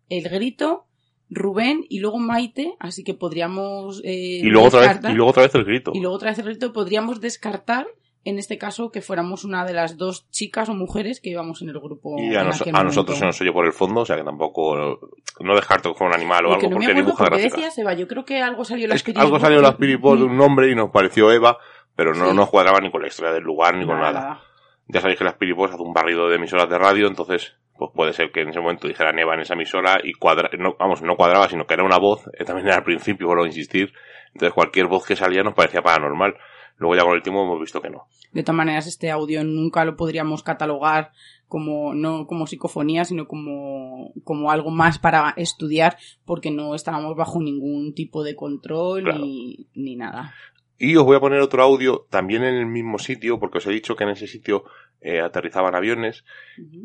el grito, Rubén y luego Maite, así que podríamos... eh, Y luego otra vez, y luego otra vez el grito. y luego otra vez el grito podríamos descartar en este caso, que fuéramos una de las dos chicas o mujeres que íbamos en el grupo. Y a, nos- a nosotros se nos oye por el fondo, o sea que tampoco, no descarto que fuera un animal o algo, no porque dibuja decías, Eva, yo creo que algo salió en la Es que algo salió en la Spirit de un nombre y nos pareció Eva, pero no Sí. nos cuadraba ni con la historia del lugar ni con Nada. Ya sabéis que la Spirit hace un barrido de emisoras de radio, entonces pues puede ser que en ese momento dijeran Eva en esa emisora y cuadra, no, vamos, no cuadraba, sino que era una voz, eh, también era al principio, vuelvo a insistir, entonces cualquier voz que salía nos parecía paranormal. Luego ya con el tiempo hemos visto que no. De todas maneras, este audio nunca lo podríamos catalogar como no como psicofonía, sino como, como algo más para estudiar, porque no estábamos bajo ningún tipo de control Claro. ni, ni nada. Y os voy a poner otro audio también en el mismo sitio, porque os he dicho que en ese sitio eh, aterrizaban aviones.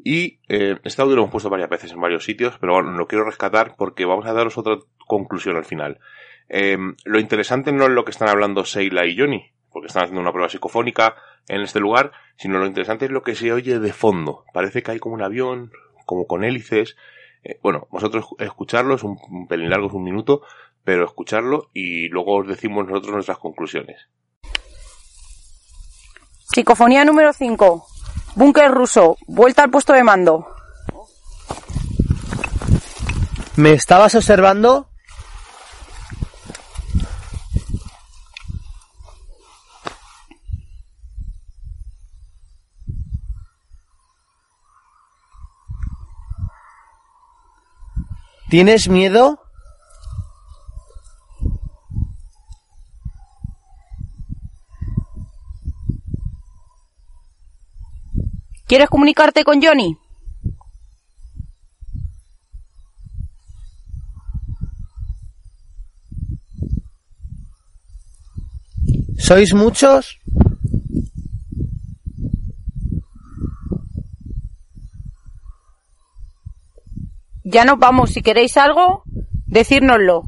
Y eh, este audio lo hemos puesto varias veces en varios sitios, pero bueno, lo quiero rescatar porque vamos a daros otra conclusión al final. Eh, lo interesante no es lo que están hablando Seila y Johnny, porque están haciendo una prueba psicofónica en este lugar, sino lo interesante es lo que se oye de fondo. Parece que hay como un avión, como con hélices. Eh, bueno, vosotros escucharlo, es un, un pelín largo, es un minuto, pero escucharlo y luego os decimos nosotros nuestras conclusiones. Psicofonía número 5. Búnker ruso. Vuelta al puesto de mando. ¿Me estabas observando? ¿Tienes miedo? ¿Quieres comunicarte con Johnny? ¿Sois muchos? Ya nos vamos. Si queréis algo, decírnoslo.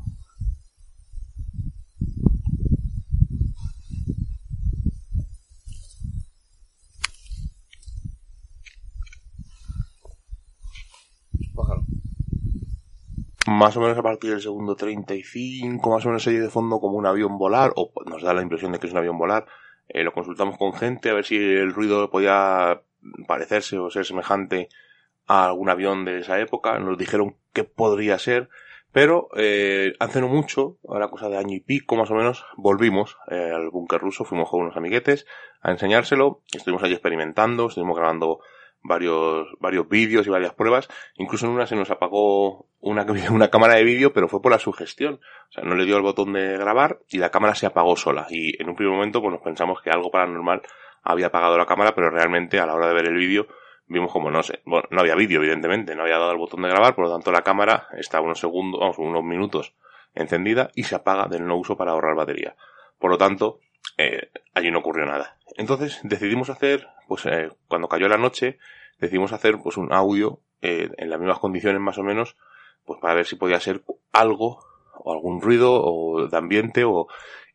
Más o menos a partir del segundo 35, más o menos se oye de fondo como un avión volar, o nos da la impresión de que es un avión volar. Eh, lo consultamos con gente a ver si el ruido podía parecerse o ser semejante a algún avión de esa época. Nos dijeron que podría ser, pero eh, hace no mucho, ahora cosa de año y pico más o menos, volvimos eh, al búnker ruso, fuimos con unos amiguetes a enseñárselo, estuvimos allí experimentando, estuvimos grabando varios, varios vídeos y varias pruebas. Incluso en una se nos apagó una, una cámara de vídeo, pero fue por la sugestión. O sea, no le dio el botón de grabar y la cámara se apagó sola. Y en un primer momento, pues nos pensamos que algo paranormal había apagado la cámara, pero realmente a la hora de ver el vídeo vimos como no sé, bueno, no había vídeo evidentemente, no había dado el botón de grabar, por lo tanto la cámara está unos segundos, unos minutos encendida y se apaga del no uso para ahorrar batería. Por lo tanto, eh, allí no ocurrió nada. Entonces decidimos hacer, pues eh, cuando cayó la noche, decidimos hacer pues un audio eh, en las mismas condiciones más o menos, pues para ver si podía ser algo o algún ruido o de ambiente o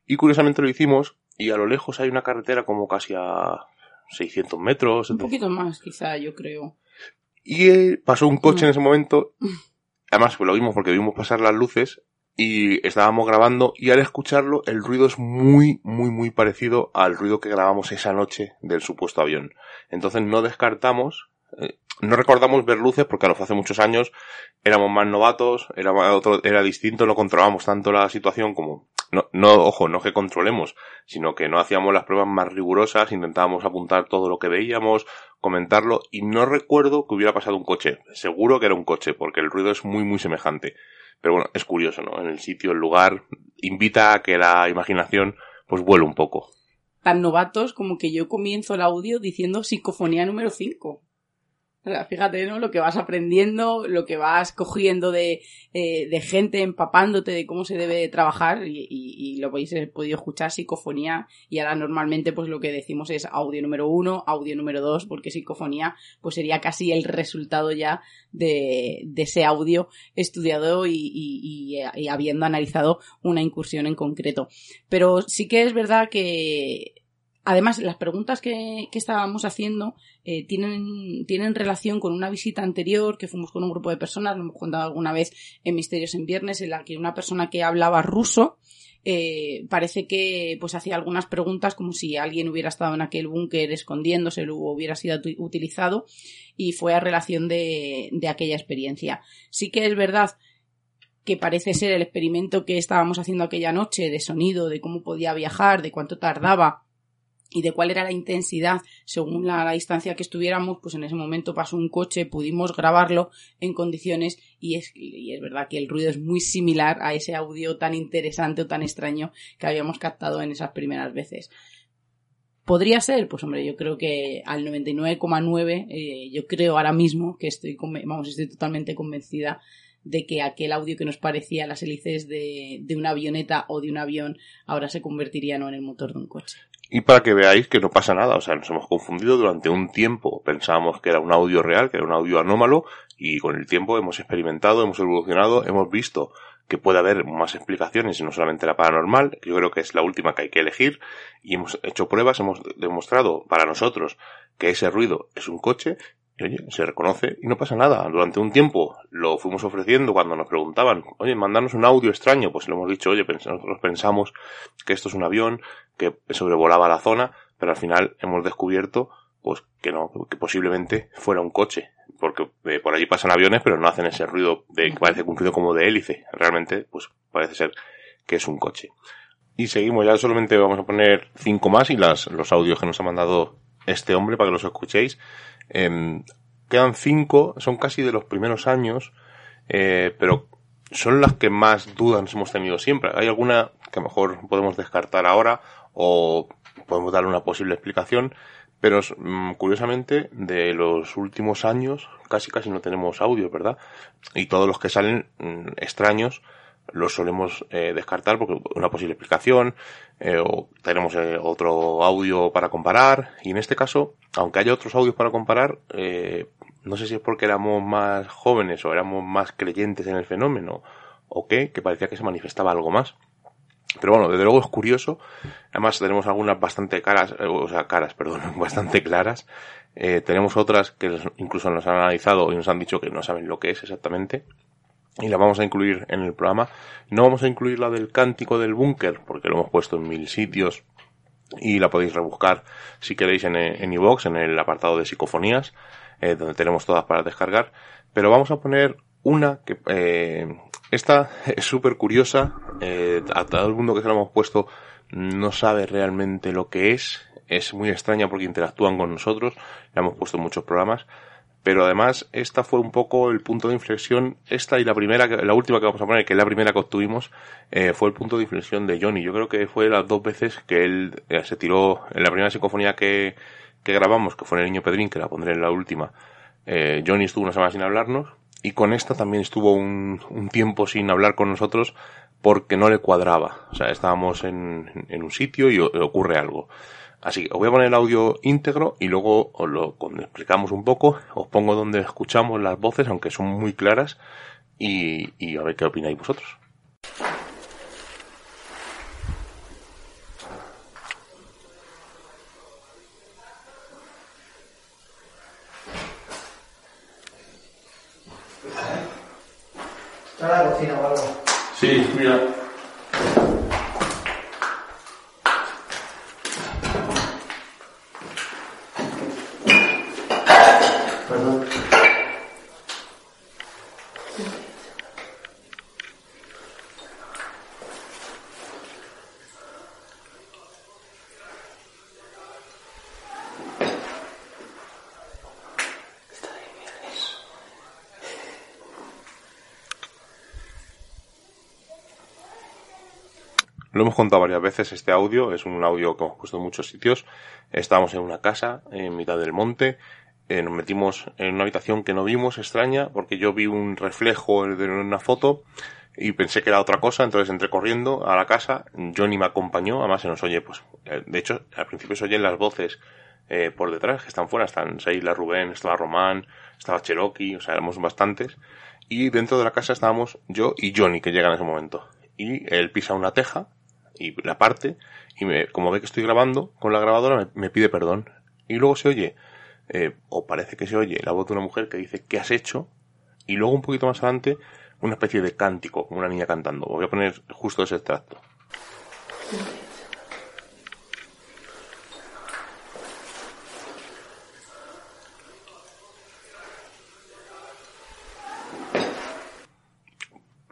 y curiosamente lo hicimos y a lo lejos hay una carretera como casi a 600 metros Un poquito más, quizá, yo creo. y eh, pasó un coche Mm. en ese momento además pues, lo vimos porque vimos pasar las luces y estábamos grabando y al escucharlo el ruido es muy muy muy parecido al ruido que grabamos esa noche del supuesto avión entonces no descartamos eh, no recordamos ver luces porque a lo hace muchos años éramos más novatos, era otro, era distinto, no controlábamos tanto la situación como, no, no, ojo, no que controlemos, sino que no hacíamos las pruebas más rigurosas, intentábamos apuntar todo lo que veíamos, comentarlo, y no recuerdo que hubiera pasado un coche. Seguro que era un coche, porque el ruido es muy, muy semejante. Pero bueno, es curioso, ¿no? En el sitio, el lugar, invita a que la imaginación, pues vuele un poco. Tan novatos como que yo comienzo el audio diciendo psicofonía número 5. O fíjate, ¿no? Lo que vas aprendiendo, lo que vas cogiendo de, eh, de gente, empapándote de cómo se debe trabajar y, y- y lo habéis eh, podido escuchar, psicofonía, y ahora normalmente pues lo que decimos es audio número uno, audio número dos, porque psicofonía pues sería casi el resultado ya de, de ese audio estudiado y, y- y- y habiendo analizado una incursión en concreto. Pero sí que es verdad que Además, las preguntas que, estábamos haciendo eh, tienen, relación con una visita anterior que fuimos con un grupo de personas, lo hemos contado alguna vez en Misterios en Viernes, en la que una persona que hablaba ruso eh, parece que pues hacía algunas preguntas como si alguien hubiera estado en aquel búnker escondiéndose o hubiera sido utilizado y fue a relación de aquella experiencia. Sí que es verdad que parece ser el experimento que estábamos haciendo aquella noche de sonido, de cómo podía viajar, de cuánto tardaba y de cuál era la intensidad según la, distancia que estuviéramos, pues en ese momento pasó un coche, pudimos grabarlo en condiciones y es, y es verdad que el ruido es muy similar a ese audio tan interesante o tan extraño que habíamos captado en esas primeras veces. ¿Podría ser? Pues hombre, yo creo que al 99,9, eh, yo creo ahora mismo que estoy, vamos, estoy totalmente convencida de que aquel audio que nos parecía las hélices de, de una avioneta o de un avión ahora se convertiría no en el motor de un coche. Y para que veáis que no pasa nada, o sea, nos hemos confundido durante un tiempo. Pensábamos que era un audio real, que era un audio anómalo, y con el tiempo hemos experimentado, hemos evolucionado, hemos visto que puede haber más explicaciones y no solamente la paranormal, yo creo que es la última que hay que elegir, y hemos hecho pruebas, hemos demostrado para nosotros que ese ruido es un coche, oye, se reconoce y no pasa nada. Durante un tiempo lo fuimos ofreciendo cuando nos preguntaban, oye, mandarnos un audio extraño, pues le hemos dicho, oye, nosotros pensamos que esto es un avión, que sobrevolaba la zona, pero al final hemos descubierto pues que no, que posiblemente fuera un coche, porque eh, por allí pasan aviones, pero no hacen ese ruido de que parece un ruido como de hélice. Realmente, pues parece ser que es un coche. Y seguimos, ya solamente vamos a poner cinco más y las, los audios que nos ha mandado este hombre para que los escuchéis. Em, quedan cinco, son casi de los primeros años, eh, pero son las que más dudas hemos tenido siempre. Hay alguna que a lo mejor podemos descartar ahora o podemos darle una posible explicación, pero mm, curiosamente de los últimos años casi casi no tenemos audio, ¿verdad? Y todos los que salen mm, extraños los solemos eh, descartar porque una posible explicación eh, o tenemos eh, otro audio para comparar y en este caso aunque haya otros audios para comparar eh, no sé si es porque éramos más jóvenes o éramos más creyentes en el fenómeno o qué que parecía que se manifestaba algo más pero bueno, desde luego es curioso. Además tenemos algunas bastante caras, eh, o sea, caras, perdón, bastante claras. Eh, tenemos otras que incluso nos han analizado y nos han dicho que no saben lo que es exactamente. Y la vamos a incluir en el programa. No vamos a incluir la del cántico del búnker, porque lo hemos puesto en mil sitios. Y la podéis rebuscar si queréis en, en iVoox, en el apartado de psicofonías, eh, donde tenemos todas para descargar. Pero vamos a poner una que eh, esta es súper curiosa eh, a todo el mundo que se la hemos puesto no sabe realmente lo que es es muy extraña porque interactúan con nosotros la hemos puesto en muchos programas pero además esta fue un poco el punto de inflexión esta y la primera la última que vamos a poner que es la primera que obtuvimos eh, fue el punto de inflexión de Johnny yo creo que fue las dos veces que él eh, se tiró en la primera psicofonía que, que grabamos que fue en el niño Pedrín que la pondré en la última eh, Johnny estuvo una semana sin hablarnos y con esta también estuvo un, un tiempo sin hablar con nosotros porque no le cuadraba. O sea, estábamos en, en un sitio y ocurre algo. Así que os voy a poner el audio íntegro y luego os lo cuando explicamos un poco, os pongo donde escuchamos las voces, aunque son muy claras, y, y a ver qué opináis vosotros. Está la cocina o algo. Sí, mira. Contado varias veces este audio, es un audio que hemos puesto en muchos sitios. Estábamos en una casa, en mitad del monte, eh, nos metimos en una habitación que no vimos, extraña, porque yo vi un reflejo de una foto y pensé que era otra cosa, entonces entré corriendo a la casa, Johnny me acompañó, además se nos oye, pues, eh, de hecho, al principio se oyen las voces eh, por detrás, que están fuera, están Seila, Rubén, estaba Román, estaba Cherokee, o sea, éramos bastantes, y dentro de la casa estábamos yo y Johnny, que llega en ese momento. Y él pisa una teja, y la parte y me, como ve que estoy grabando con la grabadora me, pide perdón. Y luego se oye, eh, o parece que se oye, la voz de una mujer que dice ¿qué has hecho? Y luego un poquito más adelante una especie de cántico, como una niña cantando. Voy a poner justo ese extracto.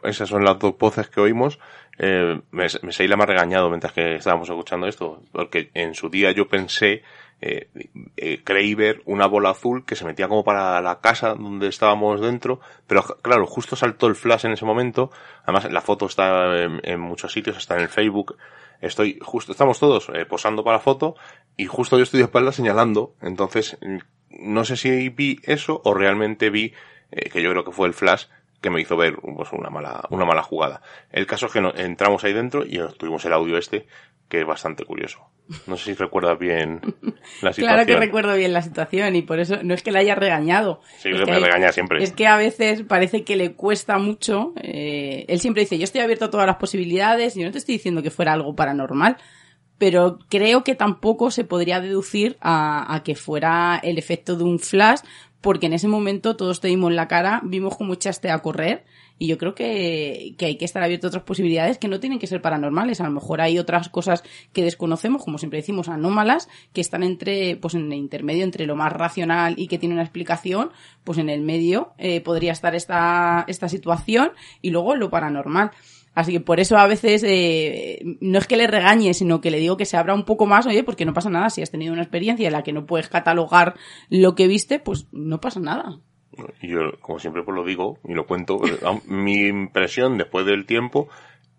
Esas son las dos voces que oímos eh, me, me ha regañado mientras que estábamos escuchando esto, porque en su día yo pensé, eh, eh, creí ver una bola azul que se metía como para la casa donde estábamos dentro, pero claro, justo saltó el flash en ese momento. Además, la foto está en, muchos sitios, está en el Facebook. Estoy justo, estamos todos eh, posando para la foto y justo yo estoy de espalda señalando. Entonces, mm, no sé si vi eso o realmente vi que yo creo que fue el flash que me hizo ver pues, una mala una mala jugada. El caso es que no- entramos ahí dentro y tuvimos el audio este que es bastante curioso. No sé si recuerdas bien la situación. Claro que recuerdo bien la situación y por eso no es que la haya regañado. Sí, es que me regaña siempre. Es que a veces parece que le cuesta mucho. eh, él siempre dice, yo estoy abierto a todas las posibilidades, yo no te estoy diciendo que fuera algo paranormal, pero creo que tampoco se podría deducir a, a que fuera el efecto de un flash, porque en ese momento todos te dimos la cara, vimos cómo echaste a correr, y yo creo que, que hay que estar abierto a otras posibilidades que no tienen que ser paranormales. A lo mejor hay otras cosas que desconocemos, como siempre decimos, anómalas, que están entre, pues en el intermedio entre lo más racional y que tiene una explicación, pues en el medio eh, podría estar esta, esta situación y luego lo paranormal. Así que por eso a veces eh, no es que le regañe, sino que le digo que se abra un poco más, oye, porque no pasa nada. Si has tenido una experiencia en la que no puedes catalogar lo que viste, pues no pasa nada. Yo, como siempre, pues lo digo y lo cuento. Mi impresión después del tiempo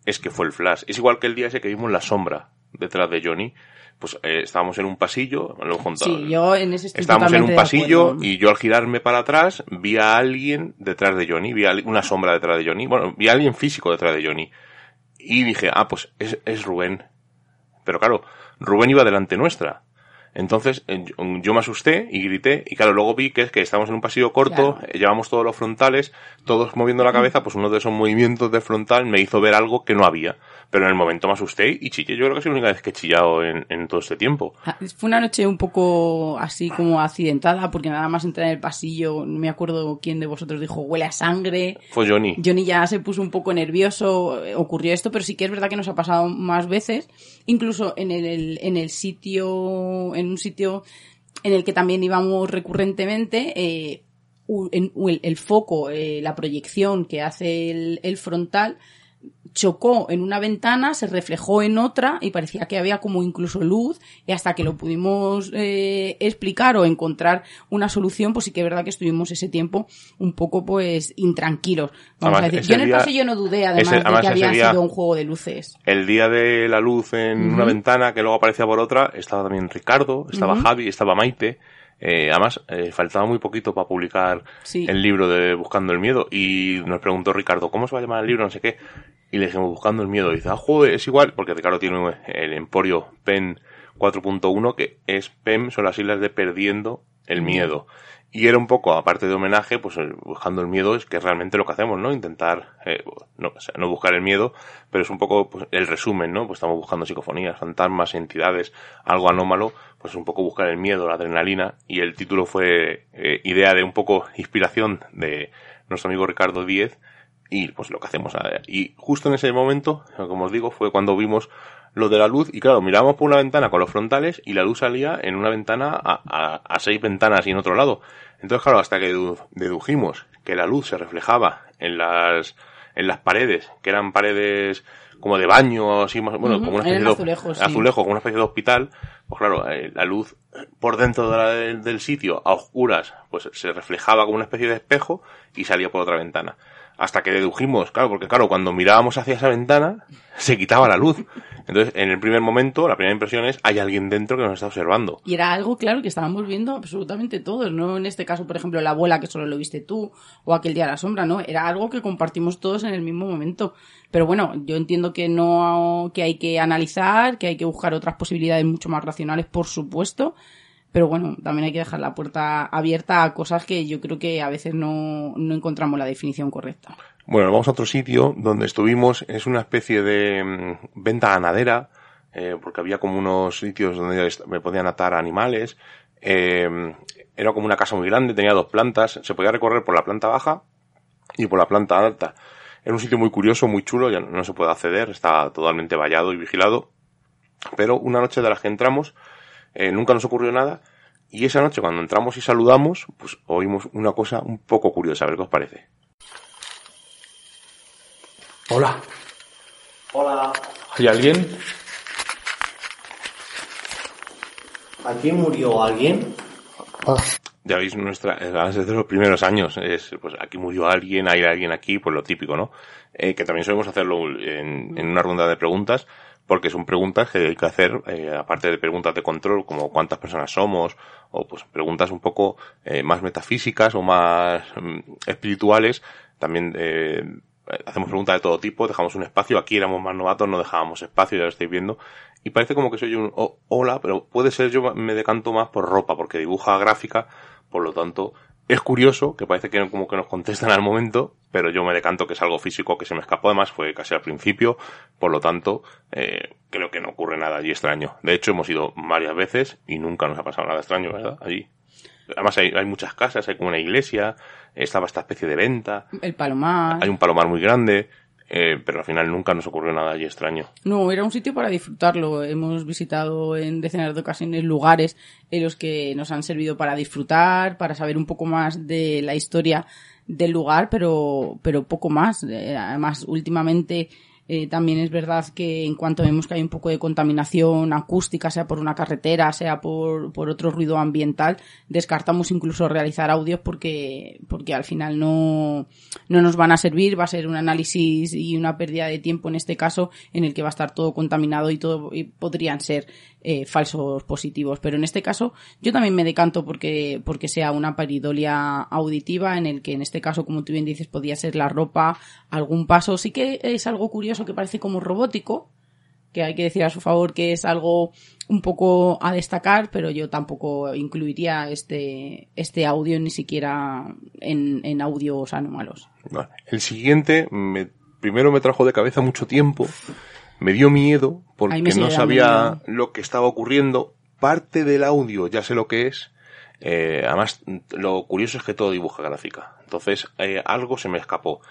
es que fue el flash. Es igual que el día ese que vimos la sombra detrás de Johnny. Pues eh, estábamos en un pasillo, lo contado. Sí, yo en ese Estábamos en un pasillo y yo al girarme para atrás vi a alguien detrás de Johnny, vi a una sombra detrás de Johnny, bueno, vi a alguien físico detrás de Johnny. Y dije, ah, pues es, es Rubén. Pero claro, Rubén iba delante nuestra. Entonces eh, yo, me asusté y grité y claro, luego vi que es que estábamos en un pasillo corto, Claro. eh, llevamos todos los frontales, todos moviendo la cabeza, pues uno de esos movimientos de frontal me hizo ver algo que no había. Pero en el momento me asusté y chillé. Yo creo que es la única vez que he chillado en, en todo este tiempo. Fue una noche un poco así como accidentada, porque nada más entrar en el pasillo, no me acuerdo quién de vosotros dijo huele a sangre. Fue Johnny. Johnny ya se puso un poco nervioso, eh, ocurrió esto, pero sí que es verdad que nos ha pasado más veces, incluso en el, en el sitio, en un sitio en el que también íbamos recurrentemente, eh, el, el foco, eh, la proyección que hace el, el frontal, chocó en una ventana, se reflejó en otra y parecía que había como incluso luz y hasta que lo pudimos eh, explicar o encontrar una solución, pues sí que es verdad que estuvimos ese tiempo un poco pues intranquilos. Vamos Además, a decir, yo en el pasillo no dudé además ese- de que había día- sido un juego de luces. El día de la luz en una ventana que luego aparecía por otra, estaba también Ricardo, estaba. Javi, estaba Maite. Eh, además, eh, faltaba muy poquito para publicar Sí. el libro de Buscando el Miedo. Y nos preguntó Ricardo, ¿cómo se va a llamar el libro? No sé qué. Y le dijimos, Buscando el Miedo. Y dice, ah, joder, es igual, porque Ricardo tiene el emporio PEN 4.1, que es PEM, son las islas de Perdiendo el Miedo. Y era un poco, aparte de homenaje, pues el- buscando el miedo es que realmente lo que hacemos, ¿no? Intentar, eh, no, no buscar el miedo, pero es un poco pues, el resumen, ¿no? Pues estamos buscando psicofonías, fantasmas, entidades, algo anómalo, pues un poco buscar el miedo, la adrenalina, y el título fue eh, idea de un poco inspiración de nuestro amigo Ricardo Díez, y pues lo que hacemos. eh, Y justo en ese momento, como os digo, fue cuando vimos lo de la luz y claro, mirábamos por una ventana con los frontales y la luz salía en una ventana a, a- a seis ventanas y en otro lado. Entonces claro, hasta que dedu- dedujimos que la luz se reflejaba en las, en las paredes, que eran paredes como de baño, así más, bueno, como una especie de azulejos, sí. azulejo, como una especie de hospital, pues claro, eh, la luz por dentro de la- del, del sitio, a oscuras, pues se reflejaba como una especie de espejo y salía por otra ventana. Hasta que dedujimos, claro, porque claro, cuando mirábamos hacia esa ventana, se quitaba la luz. Entonces, en el primer momento, la primera impresión es, hay alguien dentro que nos está observando. Y era algo, claro, que estábamos viendo absolutamente todos, no en este caso, por ejemplo, la abuela que solo lo viste tú, o aquel día la sombra, ¿no? Era algo que compartimos todos en el mismo momento. Pero bueno, yo entiendo que no, que hay que analizar, que hay que buscar otras posibilidades mucho más racionales, por supuesto. Pero bueno, también hay que dejar la puerta abierta a cosas que yo creo que a veces no, no encontramos la definición correcta. Bueno, vamos a otro sitio donde estuvimos, es una especie de mm, venta ganadera, eh, porque había como unos sitios donde me podían atar animales. eh, era como una casa muy grande, tenía dos plantas, se podía recorrer por la planta baja y por la planta alta. Era un sitio muy curioso, muy chulo, ya no, no se puede acceder, está totalmente vallado y vigilado. Pero una noche de las que entramos, eh, nunca nos ocurrió nada. Y esa noche cuando entramos y saludamos, pues oímos una cosa un poco curiosa, a ver qué os parece. Hola. Hola. ¿Hay alguien? ¿Aquí murió alguien? Ya veis, nuestra, eh, desde los primeros años, es, pues aquí murió alguien, hay alguien aquí, pues lo típico, ¿no? Eh, que también solemos hacerlo en, en una ronda de preguntas, porque son preguntas que hay que hacer, eh, aparte de preguntas de control, como cuántas personas somos, o pues preguntas un poco eh, más metafísicas o más mm, espirituales, también eh, hacemos preguntas de todo tipo, dejamos un espacio, aquí éramos más novatos, no dejábamos espacio, ya lo estáis viendo, y parece como que soy un hola, pero puede ser yo me decanto más por ropa, porque dibuja gráfica, por lo tanto, es curioso, que parece que como que nos contestan al momento, pero yo me decanto que es algo físico que se me escapó, además fue casi al principio, por lo tanto, eh, creo que no ocurre nada allí extraño. De hecho, hemos ido varias veces y nunca nos ha pasado nada extraño, ¿verdad? Allí. Además hay, hay muchas casas, hay como una iglesia, estaba esta especie de venta, El palomar. hay un palomar muy grande, eh, pero al final nunca nos ocurrió nada allí extraño. No, era un sitio para disfrutarlo. Hemos visitado en decenas de ocasiones lugares en los que nos han servido para disfrutar, para saber un poco más de la historia del lugar, pero, pero poco más. Eh, Además, últimamente eh, también es verdad que en cuanto vemos que hay un poco de contaminación acústica, sea por una carretera, sea por, por otro ruido ambiental, descartamos incluso realizar audios porque, porque al final no, no nos van a servir, va a ser un análisis y una pérdida de tiempo en este caso en el que va a estar todo contaminado y todo y podrían ser eh, falsos positivos. Pero en este caso yo también me decanto porque, porque sea una paridolia auditiva en el que en este caso, como tú bien dices, podía ser la ropa, algún paso. Sí que es algo curioso que parece como robótico, que hay que decir a su favor que es algo un poco a destacar, pero yo tampoco incluiría este, este audio ni siquiera en, en audios anómalos. Vale. El siguiente, me, primero me trajo de cabeza mucho tiempo, me dio miedo porque no sabía miedo. lo que estaba ocurriendo. Parte del audio ya sé lo que es. Eh, además, lo curioso es que todo dibuja gráfica. Entonces, eh, algo se me escapó.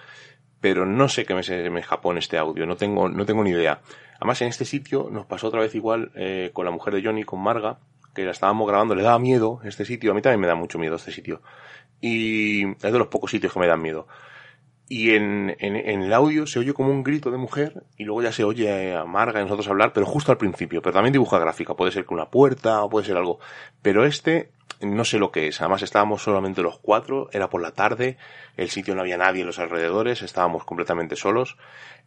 Pero no sé qué me, me escapó en este audio. No tengo, no tengo ni idea. Además, en este sitio nos pasó otra vez igual eh, con la mujer de Johnny, con Marga, que la estábamos grabando. Le daba miedo este sitio. A mí también me da mucho miedo este sitio. Y es de los pocos sitios que me dan miedo. Y en, en, en el audio se oye como un grito de mujer y luego ya se oye a Marga y nosotros hablar, pero justo al principio. Pero también dibuja gráfica. Puede ser que una puerta o puede ser algo. Pero este no sé lo que es. Además estábamos solamente los cuatro, era por la tarde, el sitio no había nadie en los alrededores, estábamos completamente solos.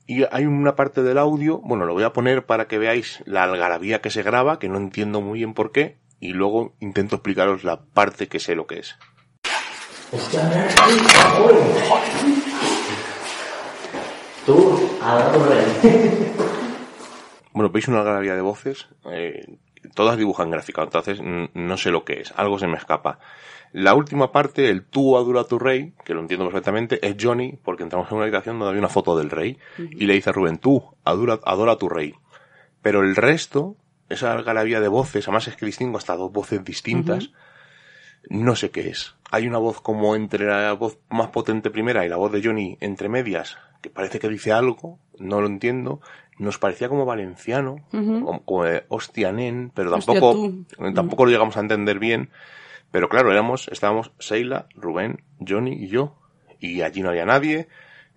Y hay una parte del audio, bueno, lo voy a poner para que veáis la algarabía que se graba, que no entiendo muy bien por qué, y luego intento explicaros la parte que sé lo que es. Tú, ahora. Bueno, veis una algarabía de voces, eh, todas dibujan gráfica, entonces no sé lo que es, algo se me escapa. La última parte, el tú adora tu rey, que lo entiendo perfectamente, es Johnny, porque entramos en una habitación donde había una foto del rey, y le dice a Rubén, tú adora, adora a tu rey. Pero el resto, esa algarabía de voces, además es que distingo hasta dos voces distintas, no sé qué es. Hay una voz como entre la voz más potente primera y la voz de Johnny entre medias, que parece que dice algo, no lo entiendo. Nos parecía como valenciano, como, como de nen, pero tampoco, tampoco lo llegamos a entender bien. Pero claro, éramos, estábamos Seila, Rubén, Johnny y yo. Y allí no había nadie.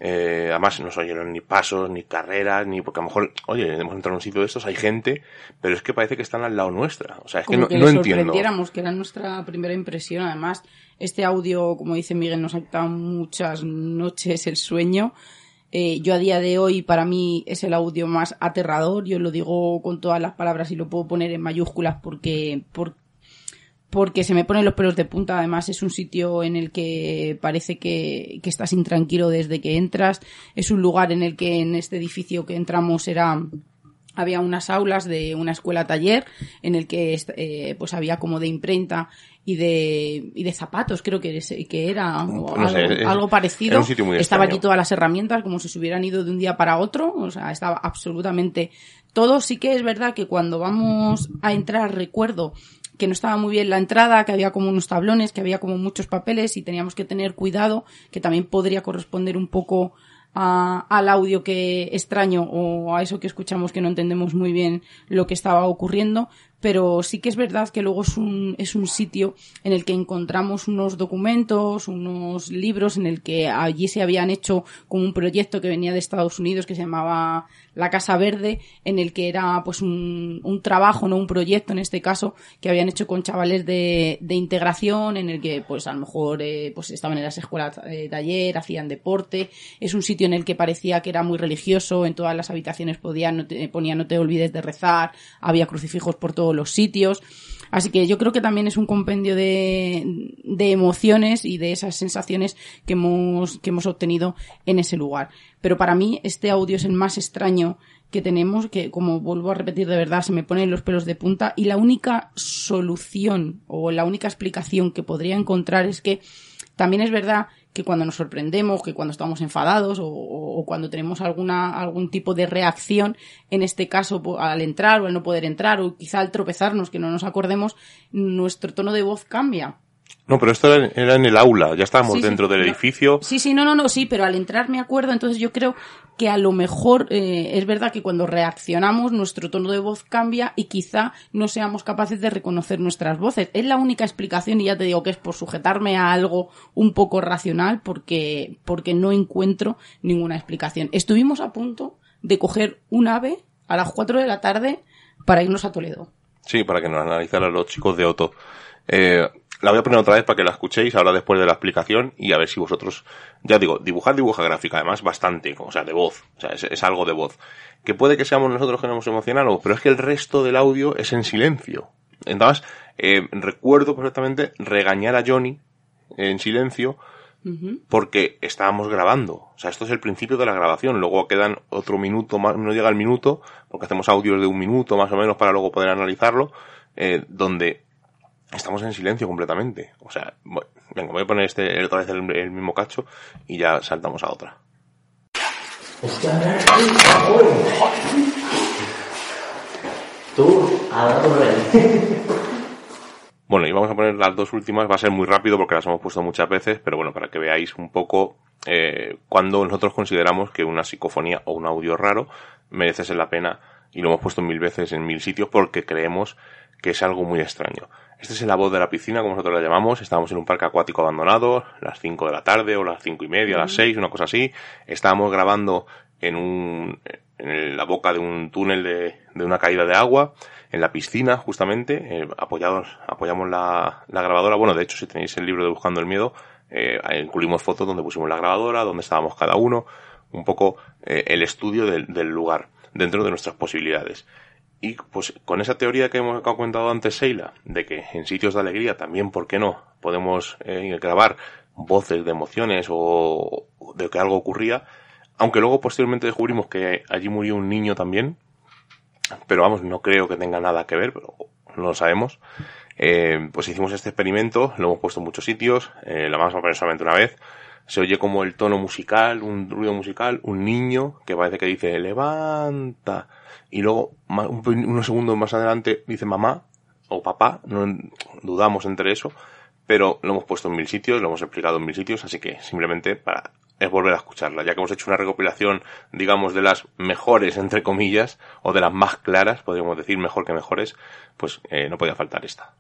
Eh, además no se oyeron ni pasos, ni carreras, ni porque a lo mejor, oye, hemos entrado en un sitio de estos, hay gente, pero es que parece que están al lado nuestra. O sea, es que como no, que no entiendo. que era nuestra primera impresión. Además, este audio, como dice Miguel, nos ha quitado muchas noches el sueño. Eh, yo a día de hoy, para mí, es el audio más aterrador. Yo lo digo con todas las palabras y lo puedo poner en mayúsculas porque, por- porque se me ponen los pelos de punta. Además, es un sitio en el que parece que, que estás intranquilo desde que entras. Es un lugar en el que en este edificio que entramos era había unas aulas de una escuela taller en el que eh, pues había como de imprenta y de y de zapatos creo que, que era o No sé, algo, es- algo parecido. estaba extraño. aquí todas las herramientas como si se hubieran ido de un día para otro o sea estaba absolutamente todo. Sí que es verdad que cuando vamos a entrar recuerdo que no estaba muy bien la entrada, que había como unos tablones, que había como muchos papeles y teníamos que tener cuidado, que también podría corresponder un poco a- al audio que extraño o a eso que escuchamos que no entendemos muy bien lo que estaba ocurriendo, pero sí que es verdad que luego es un, es un sitio en el que encontramos unos documentos, unos libros en el que allí se habían hecho como un proyecto que venía de Estados Unidos que se llamaba La Casa Verde, en el que era pues un, un trabajo, no un proyecto en este caso, que habían hecho con chavales de, de integración, en el que pues a lo mejor eh, pues estaban en las escuelas eh, de ayer, hacían deporte, es un sitio en el que parecía que era muy religioso, en todas las habitaciones podían, no te, ponía no te olvides de rezar, había crucifijos por los sitios, así que yo creo que también es un compendio de, de emociones y de esas sensaciones que hemos, que hemos obtenido en ese lugar. Pero para mí este audio es el más extraño que tenemos, que como vuelvo a repetir de verdad, se me ponen los pelos de punta y la única solución o la única explicación que podría encontrar es que también es verdad que cuando nos sorprendemos, que cuando estamos enfadados o, o- cuando tenemos alguna, algún tipo de reacción, en este caso po- al entrar o al no poder entrar o quizá al tropezarnos, que no nos acordemos, nuestro tono de voz cambia. No, pero esto era, era en el aula, ya estábamos Sí, sí, dentro del no. edificio. Sí, sí, no, no, no, sí, pero al entrar me acuerdo, entonces yo creo que a lo mejor eh, es verdad que cuando reaccionamos nuestro tono de voz cambia y quizá no seamos capaces de reconocer nuestras voces. Es la única explicación y ya te digo que es por sujetarme a algo un poco racional porque, porque no encuentro ninguna explicación. Estuvimos a punto de coger un ave a las 4 de la tarde para irnos a Toledo. Sí, para que nos analizaran los chicos de Otto. Eh, la voy a poner otra vez para que la escuchéis ahora después de la explicación y a ver si vosotros, ya digo, dibujar dibuja gráfica, además bastante, o sea, de voz, o sea, es, es algo de voz. Que puede que seamos nosotros que nos emocionamos, pero es que el resto del audio es en silencio. Entonces, eh, recuerdo perfectamente regañar a Johnny en silencio porque estábamos grabando. O sea, esto es el principio de la grabación. Luego quedan otro minuto más, no llega el minuto, porque hacemos audios de un minuto más o menos para luego poder analizarlo, eh, donde estamos en silencio completamente. O sea, bueno, venga, voy a poner este otra vez el, el mismo cacho y ya saltamos a otra. Tú. Bueno, y vamos a poner las dos últimas, va a ser muy rápido porque las hemos puesto muchas veces, pero bueno, para que veáis un poco eh, cuando nosotros consideramos que una psicofonía o un audio raro merece ser la pena y lo hemos puesto mil veces en mil sitios porque creemos que es algo muy extraño. Este es la voz de la piscina, como nosotros la llamamos. Estábamos en un parque acuático abandonado, las 5 de la tarde o las cinco y media, las 6, una cosa así. Estábamos grabando en un, en la boca de un túnel de, de una caída de agua, en la piscina, justamente, eh, apoyados, apoyamos la, la grabadora. Bueno, de hecho, si tenéis el libro de Buscando el Miedo, eh, incluimos fotos donde pusimos la grabadora, donde estábamos cada uno, un poco eh, el estudio del, del lugar, dentro de nuestras posibilidades. Y pues con esa teoría que hemos comentado antes Seila, de que en sitios de alegría también, ¿por qué no? Podemos eh, grabar voces de emociones o de que algo ocurría, aunque luego posteriormente descubrimos que allí murió un niño también, pero vamos, no creo que tenga nada que ver, pero no lo sabemos. Eh, pues hicimos este experimento, lo hemos puesto en muchos sitios, eh, lo vamos solamente una vez. Se oye como el tono musical, un ruido musical, un niño que parece que dice levanta y luego unos segundos más adelante dice mamá o papá, no dudamos entre eso, pero lo hemos puesto en mil sitios, lo hemos explicado en mil sitios, así que simplemente para es volver a escucharla, ya que hemos hecho una recopilación, digamos, de las mejores, entre comillas, o de las más claras, podríamos decir mejor que mejores, pues eh, no podía faltar esta.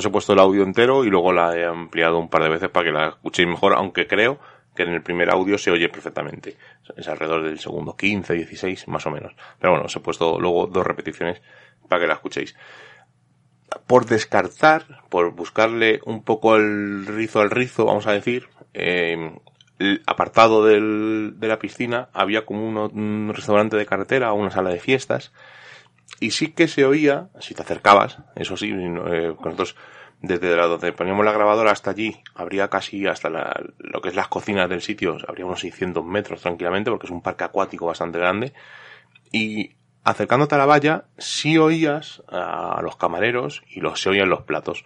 Os he puesto el audio entero y luego la he ampliado un par de veces para que la escuchéis mejor, aunque creo que en el primer audio se oye perfectamente. Es alrededor del segundo 15, 16, más o menos. Pero bueno, os he puesto luego dos repeticiones para que la escuchéis. Por descartar, por buscarle un poco el rizo al rizo, vamos a decir, eh, apartado del, de la piscina había como uno- un restaurante de carretera o una sala de fiestas y sí que se oía, si te acercabas, eso sí, eh, nosotros desde la, donde poníamos la grabadora hasta allí, habría casi hasta la- lo que es las cocinas del sitio, habría unos 600 metros tranquilamente, porque es un parque acuático bastante grande, y acercándote a la valla, sí oías a los camareros y los, se oían los platos.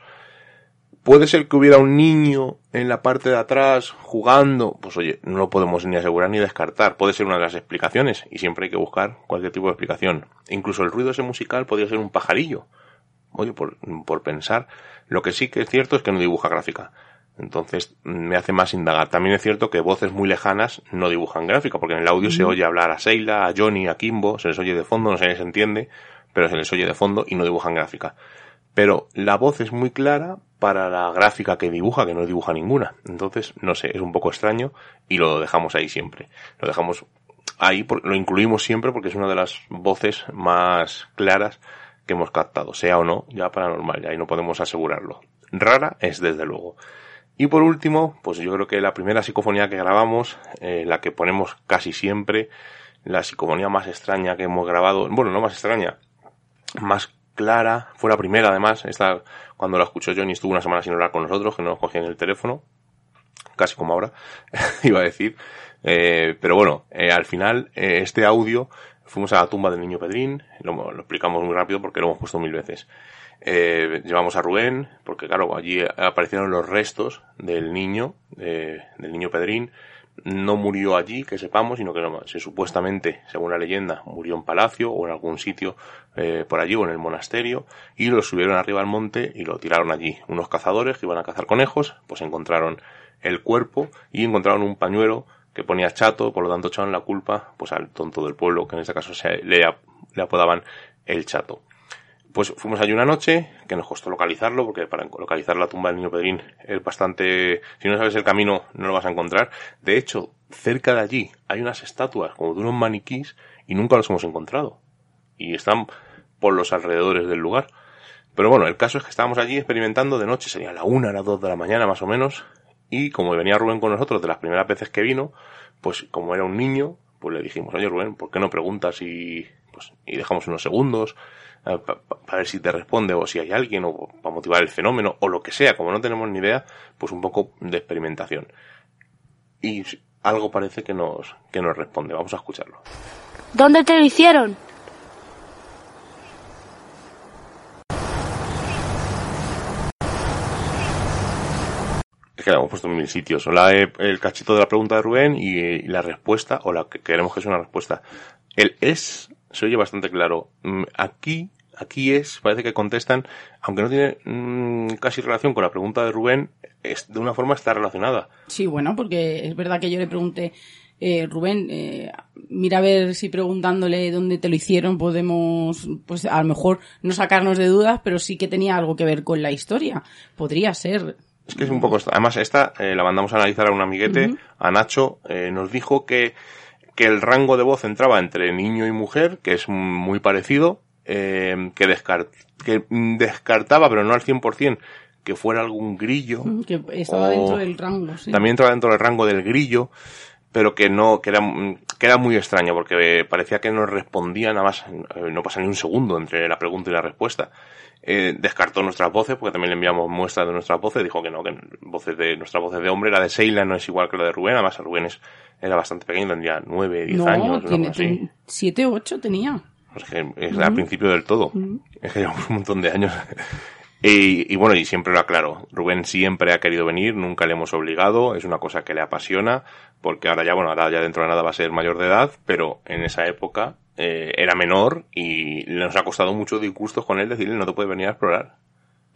Puede ser que hubiera un niño en la parte de atrás jugando, pues oye, no lo podemos ni asegurar ni descartar. Puede ser una de las explicaciones y siempre hay que buscar cualquier tipo de explicación. Incluso el ruido ese musical podría ser un pajarillo. Oye, por, por pensar. Lo que sí que es cierto es que no dibuja gráfica. Entonces me hace más indagar. También es cierto que voces muy lejanas no dibujan gráfica, porque en el audio se oye hablar a Seila, a Johnny, a Kimbo, se les oye de fondo, no se les entiende, pero se les oye de fondo y no dibujan gráfica. Pero la voz es muy clara para la gráfica que dibuja, que no dibuja ninguna. Entonces, no sé, es un poco extraño y lo dejamos ahí siempre. Lo dejamos ahí, lo incluimos siempre porque es una de las voces más claras que hemos captado, sea o no, ya paranormal, ya ahí no podemos asegurarlo. Rara es desde luego. Y por último, pues yo creo que la primera psicofonía que grabamos, eh, la que ponemos casi siempre, la psicofonía más extraña que hemos grabado, bueno, no más extraña, más clara, fue la primera además, esta, cuando la escuchó Johnny estuvo una semana sin hablar con nosotros, que no nos cogían el teléfono, casi como ahora, iba a decir, Eh, pero bueno, eh, al final, eh, este audio, fuimos a la tumba del niño Pedrín, lo, lo explicamos muy rápido porque lo hemos puesto mil veces. Eh, llevamos a Rubén, porque claro, allí aparecieron los restos del niño, del niño Pedrín. No murió allí, que sepamos, sino que no, se, supuestamente, según la leyenda, murió en palacio o en algún sitio eh, por allí o en el monasterio y lo subieron arriba al monte y lo tiraron allí. Unos cazadores que iban a cazar conejos, pues encontraron el cuerpo y encontraron un pañuelo que ponía chato, por lo tanto echaron la culpa pues al tonto del pueblo, que en este caso se le apodaban el chato. Pues fuimos allí una noche, que nos costó localizarlo, porque para localizar la tumba del niño Pedrín es bastante... Si no sabes el camino, no lo vas a encontrar. De hecho, cerca de allí hay unas estatuas como de unos maniquís y nunca los hemos encontrado. Y están por los alrededores del lugar. Pero bueno, el caso es que estábamos allí experimentando de noche, sería la una, las dos de la mañana más o menos, y como venía Rubén con nosotros de las primeras veces que vino, pues como era un niño, pues le dijimos, oye Rubén, ¿por qué no preguntas y, pues, y dejamos unos segundos para ver si te responde o si hay alguien o para motivar el fenómeno o lo que sea, como no tenemos ni idea, pues un poco de experimentación. Y algo parece que nos, que nos responde, vamos a escucharlo. ¿Dónde te lo hicieron? Es que la hemos puesto en mil sitios. La, eh, el cachito de la pregunta de Rubén y, eh, y la respuesta, o la que queremos que sea una respuesta. El es se oye bastante claro. Mm, Aquí, aquí es, parece que contestan, aunque no tiene mm, casi relación con la pregunta de Rubén, es, de una forma está relacionada. Sí, bueno, porque es verdad que yo le pregunté, eh, Rubén, eh, mira a ver si preguntándole dónde te lo hicieron podemos, pues a lo mejor no sacarnos de dudas, pero sí que tenía algo que ver con la historia. Podría ser. Es que es un poco... Además, esta eh, la mandamos a analizar a un amiguete, a Nacho, eh, nos dijo que, que el rango de voz entraba entre niño y mujer, que es muy parecido, eh, que, descar- que mm, descartaba, pero no al 100%, que fuera algún grillo. Que estaba dentro del rango, sí. También entraba dentro del rango del grillo, pero que no, que era, mm, que era muy extraño, porque parecía que no respondía nada más, eh, no pasa ni un segundo entre la pregunta y la respuesta. Eh, descartó nuestras voces, porque también le enviamos muestras de nuestras voces, dijo que no, que voces de, nuestras voces de hombre, la de Seila no es igual que la de Rubén, además Rubén es, era bastante pequeño, tendría nueve, diez no, años, tiene, así. siete o ocho tenía. Es que es al principio del todo. Es que llevamos un montón de años. y, y bueno, y siempre lo aclaro. Rubén siempre ha querido venir, nunca le hemos obligado, es una cosa que le apasiona, porque ahora ya, bueno, ahora ya dentro de nada va a ser mayor de edad, pero en esa época eh, era menor y nos ha costado mucho disgustos con él decirle no te puedes venir a explorar.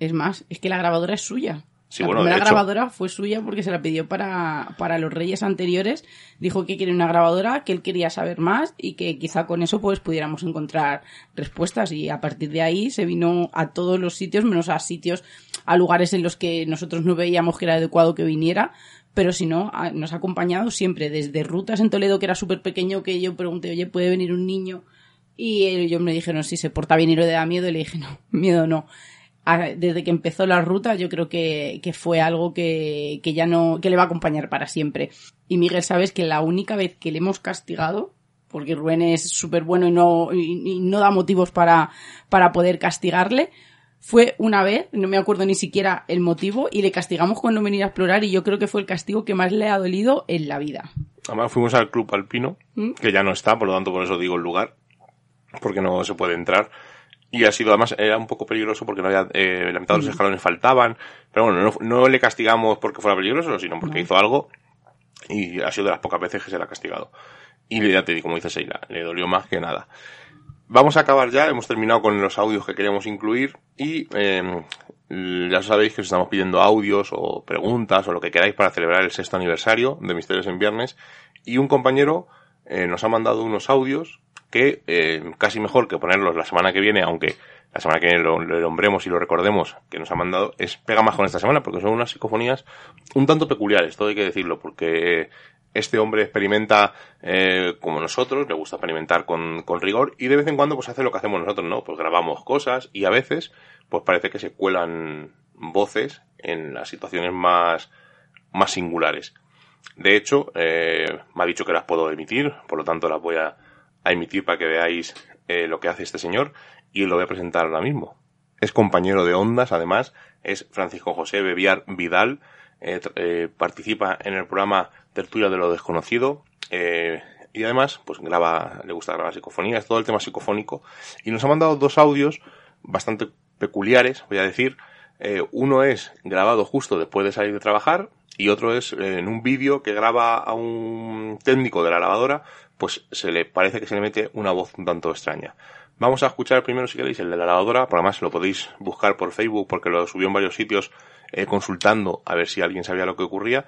Es más, es que la grabadora es suya. Sí, la bueno, primera hecho- grabadora fue suya porque se la pidió para, para los reyes anteriores. Dijo que quiere una grabadora, que él quería saber más y que quizá con eso pues pudiéramos encontrar respuestas. Y a partir de ahí se vino a todos los sitios, menos a sitios, a lugares en los que nosotros no veíamos que era adecuado que viniera, pero si no, nos ha acompañado siempre, desde rutas en Toledo, que era súper pequeño, que yo pregunté, oye, ¿puede venir un niño? Y ellos me dijeron, si se porta bien y le da miedo, y le dije, no, miedo no. Desde que empezó la ruta, yo creo que, que fue algo que, que ya no, que le va a acompañar para siempre. Y Miguel, sabes que la única vez que le hemos castigado, porque Rubén es súper bueno y no, y no da motivos para, para poder castigarle, fue una vez, no me acuerdo ni siquiera el motivo, y le castigamos cuando venía a explorar, y yo creo que fue el castigo que más le ha dolido en la vida. Además fuimos al club alpino, ¿Mm? que ya no está, por lo tanto por eso digo el lugar, porque no se puede entrar. Y ha sido, además, era un poco peligroso porque no había, eh, la mitad de los escalones faltaban. Pero bueno, no, no le castigamos porque fuera peligroso, sino porque No. hizo algo. Y ha sido de las pocas veces que se le ha castigado. Y ya te digo, como dice Seila, le dolió más que nada. Vamos a acabar ya, hemos terminado con los audios que queríamos incluir y eh, ya sabéis que os estamos pidiendo audios o preguntas o lo que queráis para celebrar el sexto aniversario de Misterios en Viernes y un compañero eh, nos ha mandado unos audios que eh, casi mejor que ponerlos la semana que viene, aunque la semana que viene lo, lo nombremos y lo recordemos que nos ha mandado, es pega más con esta semana porque son unas psicofonías un tanto peculiares, todo hay que decirlo, porque este hombre experimenta eh, como nosotros, le gusta experimentar con, rigor y de vez en cuando pues hace lo que hacemos nosotros, ¿no? Pues grabamos cosas y a veces pues parece que se cuelan voces en las situaciones más, más singulares. De hecho, eh, me ha dicho que las puedo emitir, por lo tanto las voy a, emitir para que veáis eh, lo que hace este señor y lo voy a presentar ahora mismo. Es compañero de Ondas, además, es Francisco José Bebiar Vidal, participa en el programa Tertulia de lo Desconocido, eh, y además, pues graba, le gusta grabar psicofonías, todo el tema psicofónico, y nos ha mandado dos audios bastante peculiares, voy a decir. Eh, uno es grabado justo después de salir de trabajar, y otro es eh, en un vídeo que graba a un técnico de la lavadora, pues se le parece que se le mete una voz un tanto extraña. Vamos a escuchar primero, si queréis, el de la lavadora, por además lo podéis buscar por Facebook porque lo subió en varios sitios eh, consultando a ver si alguien sabía lo que ocurría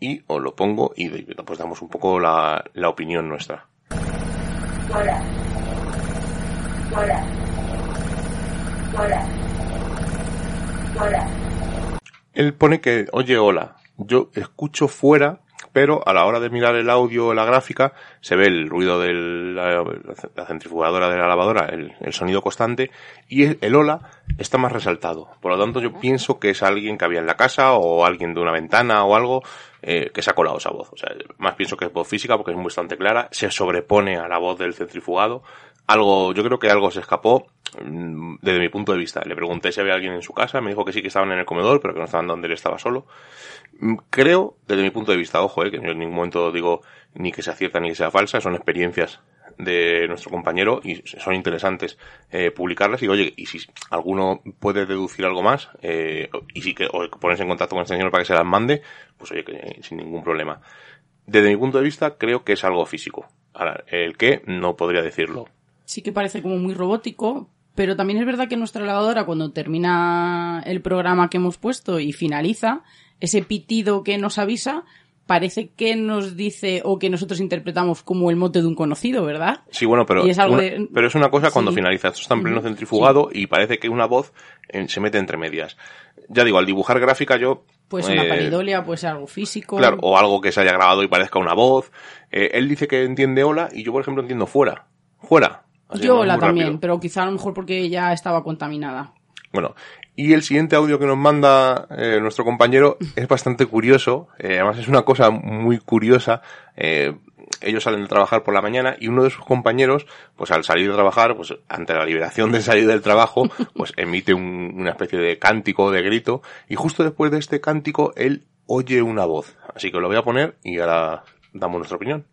y os lo pongo y pues damos un poco la, la opinión nuestra. Hola. Hola. Hola. Hola. Él pone que, oye, hola, yo escucho fuera, pero a la hora de mirar el audio o la gráfica, se ve el ruido de la, la centrifugadora de la lavadora, el, el sonido constante, y el, el hola está más resaltado. Por lo tanto, yo pienso que es alguien que había en la casa, o alguien de una ventana, o algo, eh, que se ha colado esa voz. O sea, más pienso que es voz física, porque es bastante clara, se sobrepone a la voz del centrifugado, algo, yo creo que algo se escapó, desde mi punto de vista. Le pregunté si había alguien en su casa, me dijo que sí que estaban en el comedor, pero que no estaban donde él estaba solo. Mm, Creo, desde mi punto de vista, ojo, eh, que yo en ningún momento digo ni que sea cierta ni que sea falsa, son experiencias de nuestro compañero y son interesantes eh, publicarlas y oye, y si alguno puede deducir algo más eh, y si que ponerse en contacto con este señor para que se las mande, pues oye, que eh, sin ningún problema. Desde mi punto de vista, creo que es algo físico. Ahora, el que no podría decirlo. sí que parece como muy robótico, pero también es verdad que nuestra lavadora cuando termina el programa que hemos puesto y finaliza, ese pitido que nos avisa parece que nos dice o que nosotros interpretamos como el mote de un conocido, ¿verdad? Sí, bueno, pero, es algo una, de- pero es una cosa cuando Sí. finaliza. Esto está en pleno centrifugado y parece que una voz eh, se mete entre medias. Ya digo, al dibujar gráfica yo... Pues una eh, paridolia, puede ser algo físico. Claro, o algo que se haya grabado y parezca una voz. Eh, él dice que entiende hola y yo, por ejemplo, entiendo fuera. Fuera. Así, Yo la también, rápido. pero quizá a lo mejor porque ya estaba contaminada. Bueno, y el siguiente audio que nos manda eh, nuestro compañero es bastante curioso. eh, además, es una cosa muy curiosa. eh, ellos salen de trabajar por la mañana y uno de sus compañeros, pues al salir de trabajar, pues ante la liberación de salir del trabajo, pues emite un- una especie de cántico, de grito, y justo después de este cántico, él oye una voz. Así que lo voy a poner y ahora damos nuestra opinión.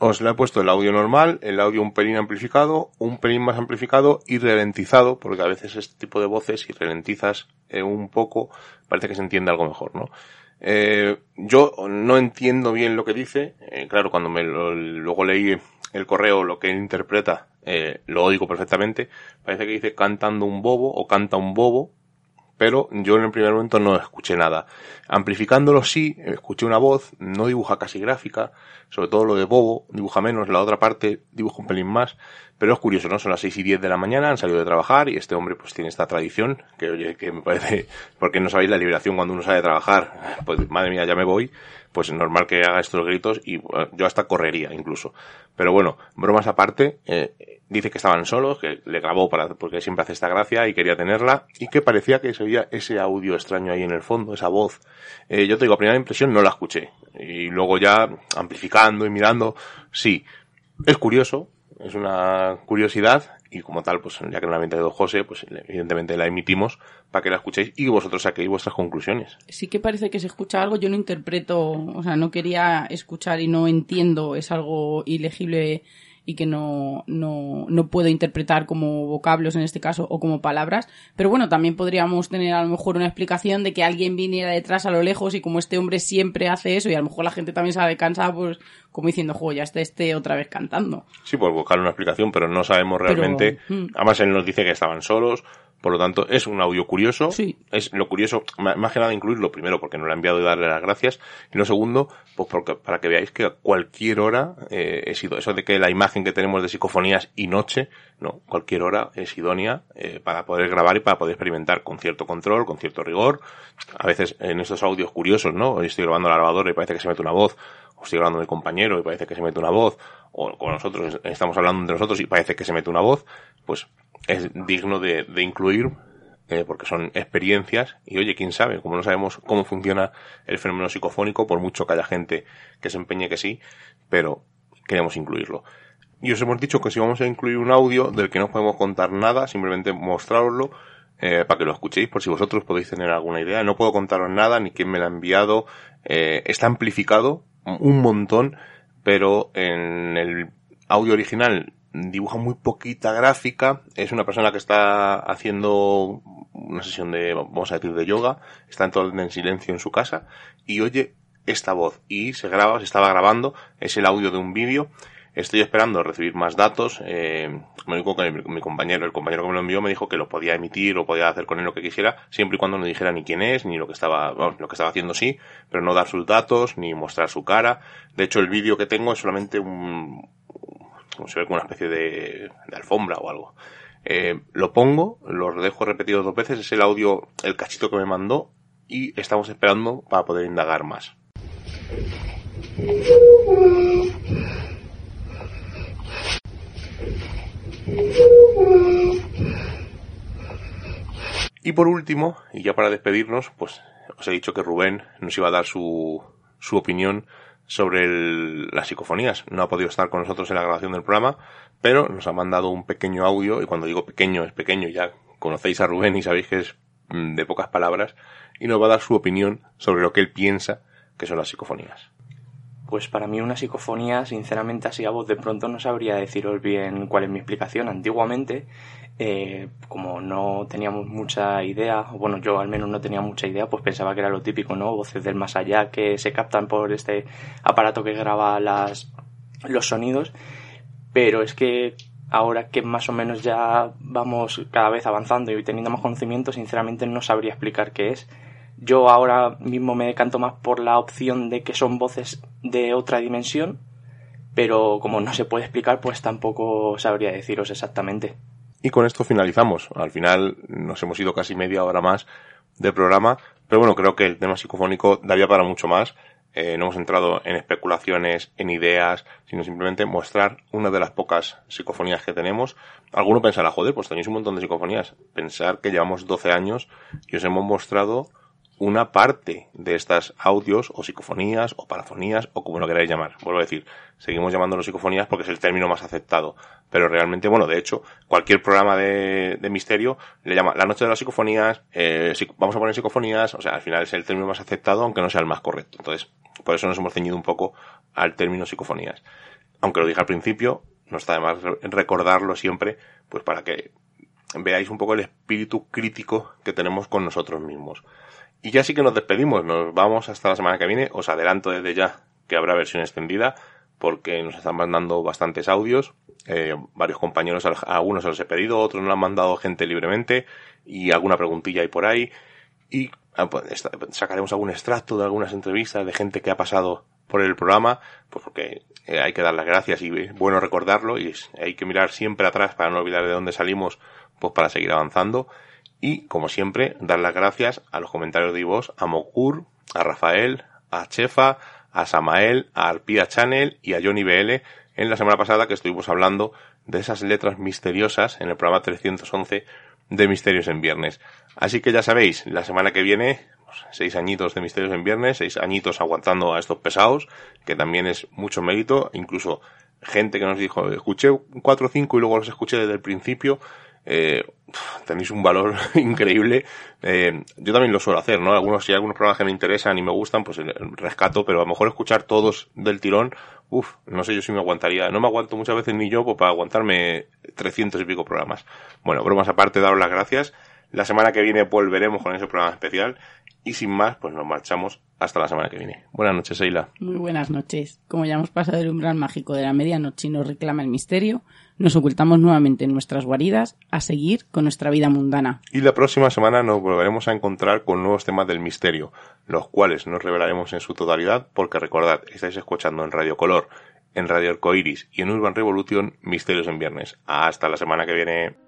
Os le he puesto el audio normal, el audio un pelín amplificado, un pelín más amplificado y ralentizado, porque a veces este tipo de voces, si ralentizas eh, un poco, parece que se entiende algo mejor, ¿no? Eh, yo no entiendo bien lo que dice, eh, claro, cuando me lo- luego leí el correo, lo que él interpreta, lo oigo perfectamente, parece que dice cantando un bobo o canta un bobo, pero yo en el primer momento no escuché nada. Amplificándolo sí, escuché una voz, no dibuja casi gráfica, sobre todo lo de Bobo, dibuja menos, la otra parte dibuja un pelín más, Pero es curioso, ¿no? Son las 6 y 10 de la mañana, han salido de trabajar y este hombre pues tiene esta tradición que, oye, que me parece, porque no sabéis la liberación cuando uno sale de trabajar, pues madre mía, ya me voy, pues es normal que haga estos gritos y bueno, yo hasta correría incluso. Pero bueno, bromas aparte, eh, dice que estaban solos, que le grabó para, porque siempre hace esta gracia y quería tenerla y que parecía que se oía ese audio extraño ahí en el fondo, esa voz. Eh, yo te digo, a primera impresión no la escuché y luego ya amplificando y mirando, sí, es curioso, es una curiosidad y como tal, pues ya que no la ha inventado José, pues evidentemente la emitimos para que la escuchéis y vosotros saquéis vuestras conclusiones. Sí que parece que se escucha algo, yo no interpreto, o sea, no quería escuchar y no entiendo, es algo ilegible y que no, no, no puedo interpretar como vocablos en este caso o como palabras. Pero bueno, también podríamos tener a lo mejor una explicación de que alguien viniera detrás a lo lejos y como este hombre siempre hace eso y a lo mejor la gente también sale cansada, pues como diciendo, juego, ya está este otra vez cantando. Sí, pues buscar una explicación, pero no sabemos realmente. Pero, mm. Además, él nos dice que estaban solos. Por lo tanto, es un audio curioso. Sí. Es lo curioso, más que nada incluirlo primero porque nos lo ha enviado y darle las gracias. Y lo segundo, pues porque, para que veáis que a cualquier hora eh, es idóneo. Eso de que la imagen que tenemos de psicofonías y noche, no, cualquier hora es idónea eh, para poder grabar y para poder experimentar con cierto control, con cierto rigor. A veces en estos audios curiosos, ¿no? Hoy estoy grabando la grabadora y parece que se mete una voz. O estoy grabando mi compañero y parece que se mete una voz. O con nosotros estamos hablando entre nosotros y parece que se mete una voz. Pues es digno de, incluir eh, porque son experiencias y oye, quién sabe, como no sabemos cómo funciona el fenómeno psicofónico, por mucho que haya gente que se empeñe que sí, pero queremos incluirlo. Y os hemos dicho que si vamos a incluir un audio del que no podemos contar nada, simplemente mostraroslo eh, para que lo escuchéis, por si vosotros podéis tener alguna idea. No puedo contaros nada, ni quién me lo ha enviado. Eh, está amplificado un montón, pero en el audio original dibuja muy poquita gráfica. Es una persona que está haciendo una sesión de, vamos a decir, de yoga. Está en todo en silencio en su casa y oye esta voz y se graba, se estaba grabando. Es el audio de un vídeo. Estoy esperando recibir más datos. Eh, me dijo que mi, compañero, el compañero que me lo envió, me dijo que lo podía emitir o podía hacer con él lo que quisiera, siempre y cuando no dijera ni quién es, ni lo que estaba, vamos, lo que estaba haciendo sí, pero no dar sus datos, ni mostrar su cara. De hecho, el vídeo que tengo es solamente un, como se ve como una especie de, de alfombra o algo. Eh, lo pongo, lo dejo repetido dos veces, es el audio, el cachito que me mandó, y estamos esperando para poder indagar más. Y por último, y ya para despedirnos, pues os he dicho que Rubén nos iba a dar su, su opinión sobre las psicofonías. No ha podido estar con nosotros en la grabación del programa, pero nos ha mandado un pequeño audio, y cuando digo pequeño es pequeño, ya conocéis a Rubén y sabéis que es mm, de pocas palabras, y nos va a dar su opinión sobre lo que él piensa que son las psicofonías. Pues para mí una psicofonía, sinceramente así a voz de pronto no sabría deciros bien cuál es mi explicación. Antiguamente, eh, como no teníamos mucha idea, o bueno, yo al menos no tenía mucha idea, pues pensaba que era lo típico, ¿no? Voces del más allá que se captan por este aparato que graba las, los sonidos. Pero es que ahora que más o menos ya vamos cada vez avanzando y teniendo más conocimiento, sinceramente no sabría explicar qué es. Yo ahora mismo me decanto más por la opción de que son voces de otra dimensión, pero como no se puede explicar, pues tampoco sabría deciros exactamente. Y con esto finalizamos. Al final nos hemos ido casi media hora más del programa, pero bueno, creo que el tema psicofónico daría para mucho más. Eh, no hemos entrado en especulaciones, en ideas, sino simplemente mostrar una de las pocas psicofonías que tenemos. Alguno pensará, joder, pues tenéis un montón de psicofonías. Pensar que llevamos 12 años y os hemos mostrado una parte de estas audios o psicofonías o parafonías o como lo queráis llamar. Vuelvo a decir, seguimos llamándolo psicofonías porque es el término más aceptado. Pero realmente, bueno, de hecho, cualquier programa de, misterio le llama la noche de las psicofonías, eh, vamos a poner psicofonías, o sea, al final es el término más aceptado aunque no sea el más correcto. Entonces, por eso nos hemos ceñido un poco al término psicofonías. Aunque lo dije al principio, no está de más re- recordarlo siempre, pues para que veáis un poco el espíritu crítico que tenemos con nosotros mismos. Y ya sí que nos despedimos, nos vamos hasta la semana que viene, os adelanto desde ya que habrá versión extendida, porque nos están mandando bastantes audios, eh, varios compañeros, algunos se los he pedido, otros nos han mandado gente libremente, y alguna preguntilla hay por ahí, y ah, pues, sacaremos algún extracto de algunas entrevistas de gente que ha pasado por el programa, pues porque eh, hay que dar las gracias y es bueno recordarlo y hay que mirar siempre atrás para no olvidar de dónde salimos, pues para seguir avanzando. Y, como siempre, dar las gracias a los comentarios de Ivos, a Mokur, a Rafael, a Chefa, a Samael, a Arpia Channel y a Johnny BL en la semana pasada que estuvimos hablando de esas letras misteriosas en el programa 311 de Misterios en Viernes. Así que ya sabéis, la semana que viene, pues, seis añitos de Misterios en Viernes, seis añitos aguantando a estos pesados, que también es mucho mérito, incluso gente que nos dijo, escuché cuatro o cinco y luego los escuché desde el principio, eh, tenéis un valor increíble. Eh, yo también lo suelo hacer, ¿no? Algunos, si hay algunos programas que me interesan y me gustan, pues el rescato, pero a lo mejor escuchar todos del tirón, uff, no sé yo si me aguantaría. No me aguanto muchas veces ni yo pues, para aguantarme 300 y pico programas. Bueno, bromas aparte, daros las gracias. La semana que viene volveremos con ese programa especial. Y sin más, pues nos marchamos hasta la semana que viene. Buenas noches, Seila. Muy buenas noches. Como ya hemos pasado el umbral mágico de la medianoche y nos reclama el misterio, nos ocultamos nuevamente en nuestras guaridas a seguir con nuestra vida mundana. Y la próxima semana nos volveremos a encontrar con nuevos temas del misterio, los cuales nos revelaremos en su totalidad, porque recordad, estáis escuchando en Radio Color, en Radio Arcoiris y en Urban Revolution Misterios en Viernes. Hasta la semana que viene.